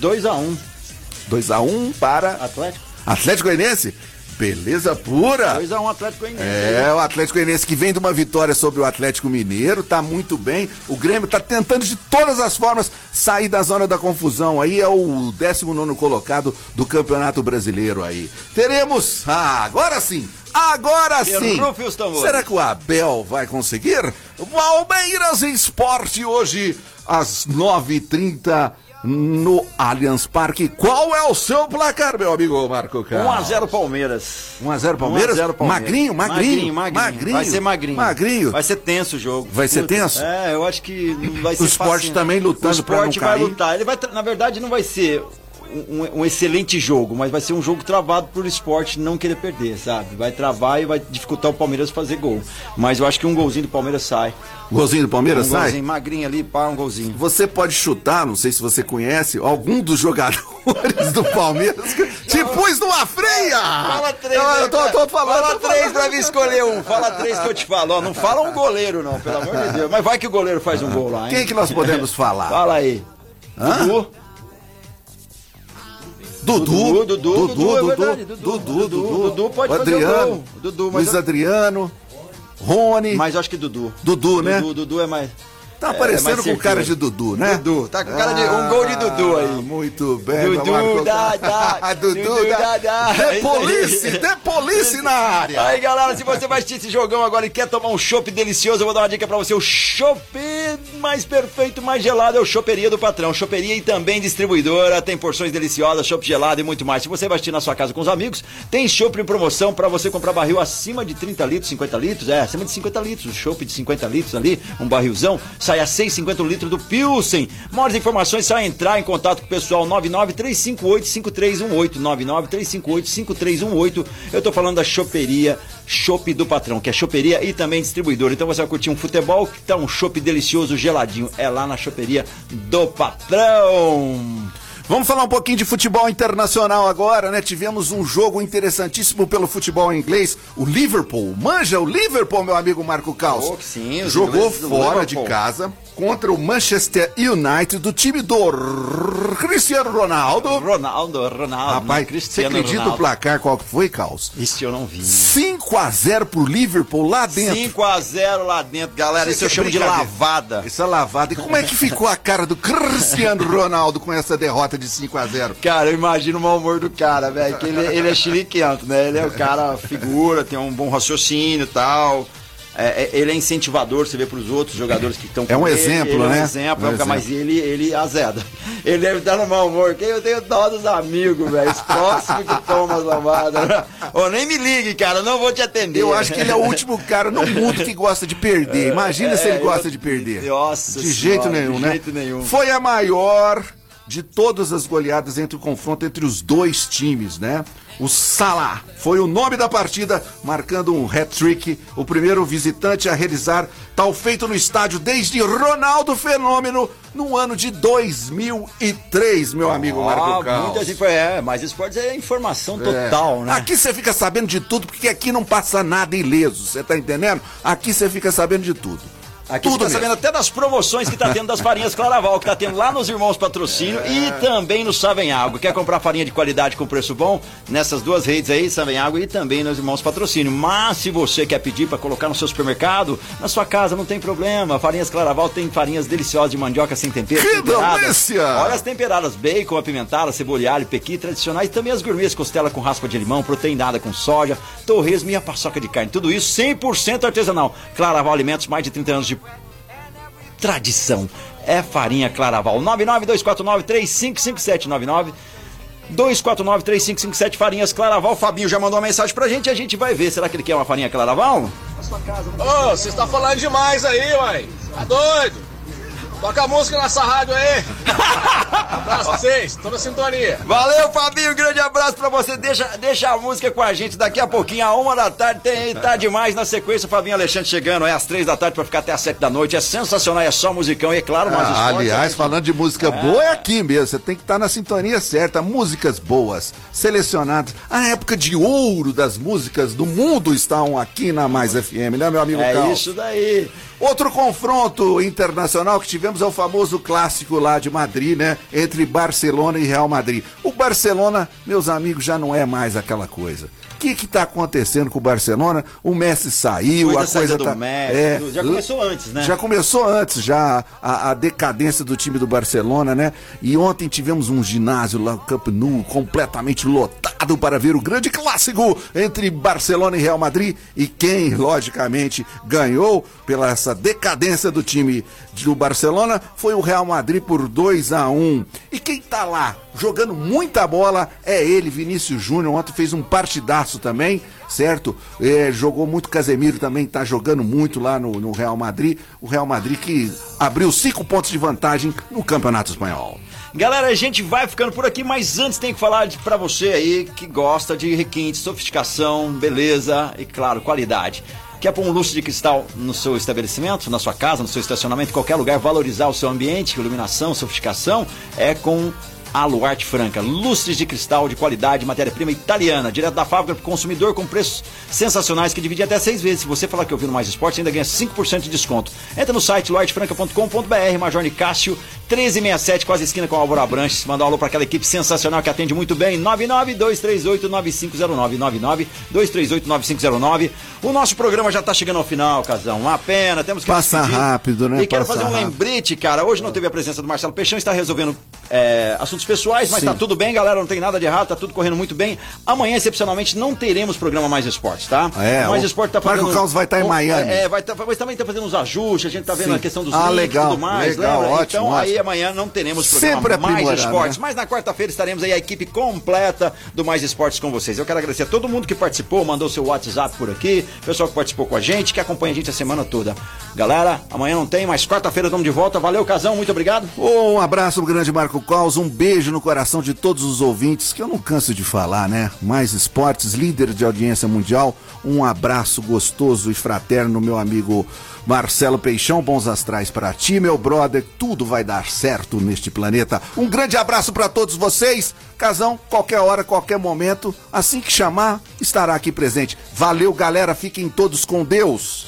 2x1. Hum, 2x1 um para Atlético. Atlético Goianiense? Beleza pura. 2x1 um Atlético Goianiense. É, o Atlético Goianiense que vem de uma vitória sobre o Atlético Mineiro, tá muito bem. O Grêmio tá tentando de todas as formas sair da zona da confusão. Aí é o 19 colocado do Campeonato Brasileiro aí. Teremos, ah, agora sim, Agora sim. Será que o Abel vai conseguir? Palmeiras Esporte hoje às 9h30 no Allianz Parque. Qual é o seu placar, meu amigo Marco Carlos? 1x0 Palmeiras. 1x0 Palmeiras? 1 a 0 Palmeiras. Magrinho, magrinho, magrinho, Vai ser magrinho. Magrinho. Vai ser tenso o jogo. Vai ser tenso? É, eu acho que vai ser O esporte facinho. também lutando O pra não esporte vai cair. lutar. Ele vai, na verdade, não vai ser um, um excelente jogo, mas vai ser um jogo travado por esporte não querer perder, sabe? Vai travar e vai dificultar o Palmeiras fazer gol. Mas eu acho que um golzinho do Palmeiras sai. Golzinho do Palmeiras Um sai? golzinho magrinho ali, pá, um golzinho. Você pode chutar, não sei se você conhece, algum dos jogadores do Palmeiras que <laughs> te pus numa freia! Fala três, Eu, né, eu tô, cara? tô falando. Fala tô três pra mim escolher um. Fala três que eu te falo. Ó, não fala um goleiro, não, pelo amor de Deus. Mas vai que o goleiro faz um gol lá, hein? Quem que nós podemos <laughs> falar? Fala aí. Hã? Dudu. Dudu, Dudu, Dudu, Dudu, Dudu, Dudu, Dudu pode Adriano. Dudu, Luiz Adriano, Rony. Mas acho que Dudu. Dudu, né? Dudu, Dudu é mais. Tá é, parecendo mais com cara de Dudu, né? Dudu, tá com cara de. Um gol de Dudu aí. Ah, Muito bem, Dudu, Marco. dá, dá. <laughs> Dudu, Dudu, dá, dá, dá. The Police, The Police na área. Aí, galera, se você vai assistir esse jogão agora e quer tomar um chopp delicioso, eu vou dar uma dica pra você. O chopp mais perfeito, mais gelado é o Choperia do Patrão. Choperia e também distribuidora, tem porções deliciosas, chopp gelado e muito mais. Se você vai assistir na sua casa com os amigos, tem chopp em promoção pra você comprar barril acima de 30 litros, 50 litros, é, acima de 50 litros. O chopp de 50 litros ali, um barrilzão, sai a 6,50 o litro do Pilsen. Maiores informações, só entrar em contato com o pessoal 99358-5318, 99358-5318. Eu tô falando da choperia Chopp do Patrão, que é choperia e também distribuidor. Então você vai curtir um futebol que tá um chopp delicioso, geladinho. É lá na choperia do Patrão. Vamos falar um pouquinho de futebol internacional agora, né? Tivemos um jogo interessantíssimo pelo futebol inglês. O Liverpool, manja o Liverpool, meu amigo Marco Caos. Oh, sim, Jogou fora de casa contra o Manchester United do time do Cristiano Ronaldo. Ronaldo, Ronaldo. Rapaz, né? você Cristiano acredita Ronaldo. o placar qual que foi, Caos? Isso eu não vi. 5 a 0 pro Liverpool lá dentro. 5x0 lá dentro, galera. Isso eu chamo de lavada. Essa lavada. E como é que ficou a cara do Cristiano Ronaldo com essa derrota de 5 a 0 Cara, eu imagino o mau humor do cara, velho. Que ele, ele é chiliquento, né? Ele é o cara figura, tem um bom raciocínio e tal. É, é- ele é incentivador, você vê pros outros jogadores que estão É um exemplo, ele É né? um exemplo, Um é um cara- mas exemplo. ele, ele azeda. Ele deve estar no mau humor. Que eu tenho dó dos amigos, velho. Os próximos que tomam as lavadas. Ô, nem me ligue, cara, eu não vou te atender. Eu acho que ele é o último cara no mundo que gosta de perder. Imagina se ele É, gosta eu- de perder. Nossa De jeito Senhora, nenhum, de né? jeito nenhum. Foi a maior de todas as goleadas entre o confronto entre os dois times, né? O Salah foi o nome da partida, marcando um hat-trick, o primeiro visitante a realizar tal feito no estádio desde Ronaldo Fenômeno no ano de 2003, meu amigo Marco Ah, Caos. muita gente foi, é, mas esportes é informação total, É. né? Aqui você fica sabendo de tudo, porque aqui não passa nada ileso, você tá entendendo? Aqui você fica sabendo de tudo. Aqui tudo tá sabendo até das promoções que tá tendo das farinhas Claraval, que tá tendo lá nos Irmãos Patrocínio e também no Savenhago. Quer comprar farinha de qualidade com preço bom? Nessas duas redes aí, Savenhago e também nos Irmãos Patrocínio. Mas se você quer pedir para colocar no seu supermercado, na sua casa não tem problema. Farinhas Claraval tem farinhas deliciosas de mandioca sem tempero. Que delícia! Olha as temperadas, bacon, apimentada, cebola, e alho, pequi tradicionais, também as gourmets, costela com raspa de limão, proteinada com soja, torresmo e a paçoca de carne. Tudo isso 100% artesanal. Claraval Alimentos, mais de 30 anos de tradição. É farinha Claraval. 992493557 99 249-3557 Farinhas Claraval. Fabinho já mandou uma mensagem pra gente e a gente vai ver. Será que ele quer uma farinha Claraval? Ô, você está falando demais aí, uai. Tá doido? Toca a música nessa rádio aí. Abraço pra vocês, tô na sintonia. Valeu, Fabinho. Grande abraço pra você. Deixa, deixa a música com a gente. Daqui a pouquinho, a uma da tarde, tem tá demais na sequência. O Fabinho Alexandre chegando. É às três da tarde pra ficar até às sete da noite. É sensacional, é só musicão. E é claro, mais Ah, aliás, né? falando de música boa, é aqui mesmo. Você tem que estar na sintonia certa. Músicas boas, selecionadas. A época de ouro das músicas do mundo estão aqui na Mais FM, né, meu amigo É Carlos? isso daí. Outro confronto internacional que tivemos é o famoso clássico lá de Madrid, né? Entre Barcelona e Real Madrid. O Barcelona, meus amigos, já não é mais aquela coisa que que tá acontecendo com o Barcelona? O Messi saiu, Foi a coisa tá... Messi, é. Já começou antes, né? Já começou antes, já a, a decadência do time do Barcelona, né? E ontem tivemos um ginásio lá no Camp Nou completamente lotado para ver o grande clássico entre Barcelona e Real Madrid e quem, logicamente, ganhou pela essa decadência do time do Barcelona foi o Real Madrid por 2 a 1. E quem tá lá jogando muita bola é ele, Vinícius Júnior. Ontem fez um partidaço também, certo? É, jogou muito Casemiro também, tá jogando muito lá no, no Real Madrid. O Real Madrid que abriu cinco pontos de vantagem no Campeonato Espanhol. Galera, a gente vai ficando por aqui, mas antes tem que falar pra você aí que gosta de requinte, sofisticação, beleza e, claro, qualidade. Quer pôr um lustre de cristal no seu estabelecimento, na sua casa, no seu estacionamento, em qualquer lugar, valorizar o seu ambiente, iluminação, sofisticação, é com a Luarte Franca. Lustres de cristal de qualidade, matéria-prima italiana, direto da fábrica para o consumidor com preços sensacionais que divide até seis vezes. Se você falar que eu vi no Mais Esporte, ainda ganha 5% de desconto. Entra no site luartefranca.com.br, Major Nicásio, 1367, quase esquina com a Álvaro Abranches. Manda um alô para aquela equipe sensacional que atende muito bem. 992389509, 992389509. O nosso programa já está chegando ao final, Casão. Uma pena, temos que Passa rápido, né? E quero Passa fazer um rápido. lembrete, cara. Hoje não teve a presença do Marcelo Peixão, está resolvendo é, assuntos pessoais, mas Sim. tá tudo bem, galera. Não tem nada de errado, tá tudo correndo muito bem. Amanhã, excepcionalmente, não teremos programa Mais Esportes, tá? É, o Mais o Esporte tá Marco fazendo. Caos vai estar em um- Miami. É, vai tá, mas também tá fazendo uns ajustes, a gente tá vendo Sim. a questão dos Ah, links legal, e tudo mais, legal, lembra? ótimo, então aí ótimo. Amanhã não teremos programa Mais Esportes, né? mas na quarta-feira estaremos aí a equipe completa do Mais Esportes com vocês. Eu quero agradecer a todo mundo que participou, mandou seu WhatsApp por aqui, pessoal que participou com a gente, que acompanha a gente a semana toda. Galera, amanhã não tem, mas quarta-feira estamos de volta. Valeu, Casão, muito obrigado. Um abraço pro grande Marco Caos, um beijo no coração de todos os ouvintes, que eu não canso de falar, né? Mais esportes, líder de audiência mundial. Um abraço gostoso e fraterno, meu amigo Marcelo Peixão. Bons astrais para ti, meu brother. Tudo vai dar certo neste planeta. Um grande abraço para todos vocês. Casão, qualquer hora, qualquer momento, assim que chamar, estará aqui presente. Valeu, galera. Fiquem todos com Deus.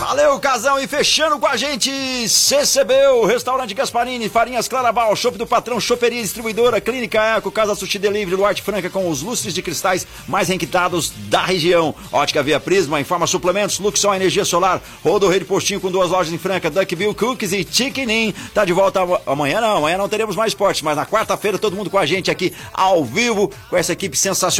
Valeu, Casão, e fechando com a gente, CCBU, Restaurante Gasparini, Farinhas Claraval, Chopp do Patrão, Choperia Distribuidora, Clínica Eco, Casa Sushi Delivery, Luarte Franca com os lustres de cristais mais requintados da região. Ótica Via Prisma, Informa Suplementos, Luxon Energia Solar, Rodo Rede Postinho com duas lojas em Franca, Duckville Cookies e Chiquinim. Tá de volta am- amanhã não, amanhã não teremos mais esportes, mas na quarta-feira todo mundo com a gente aqui ao vivo, com essa equipe sensacional.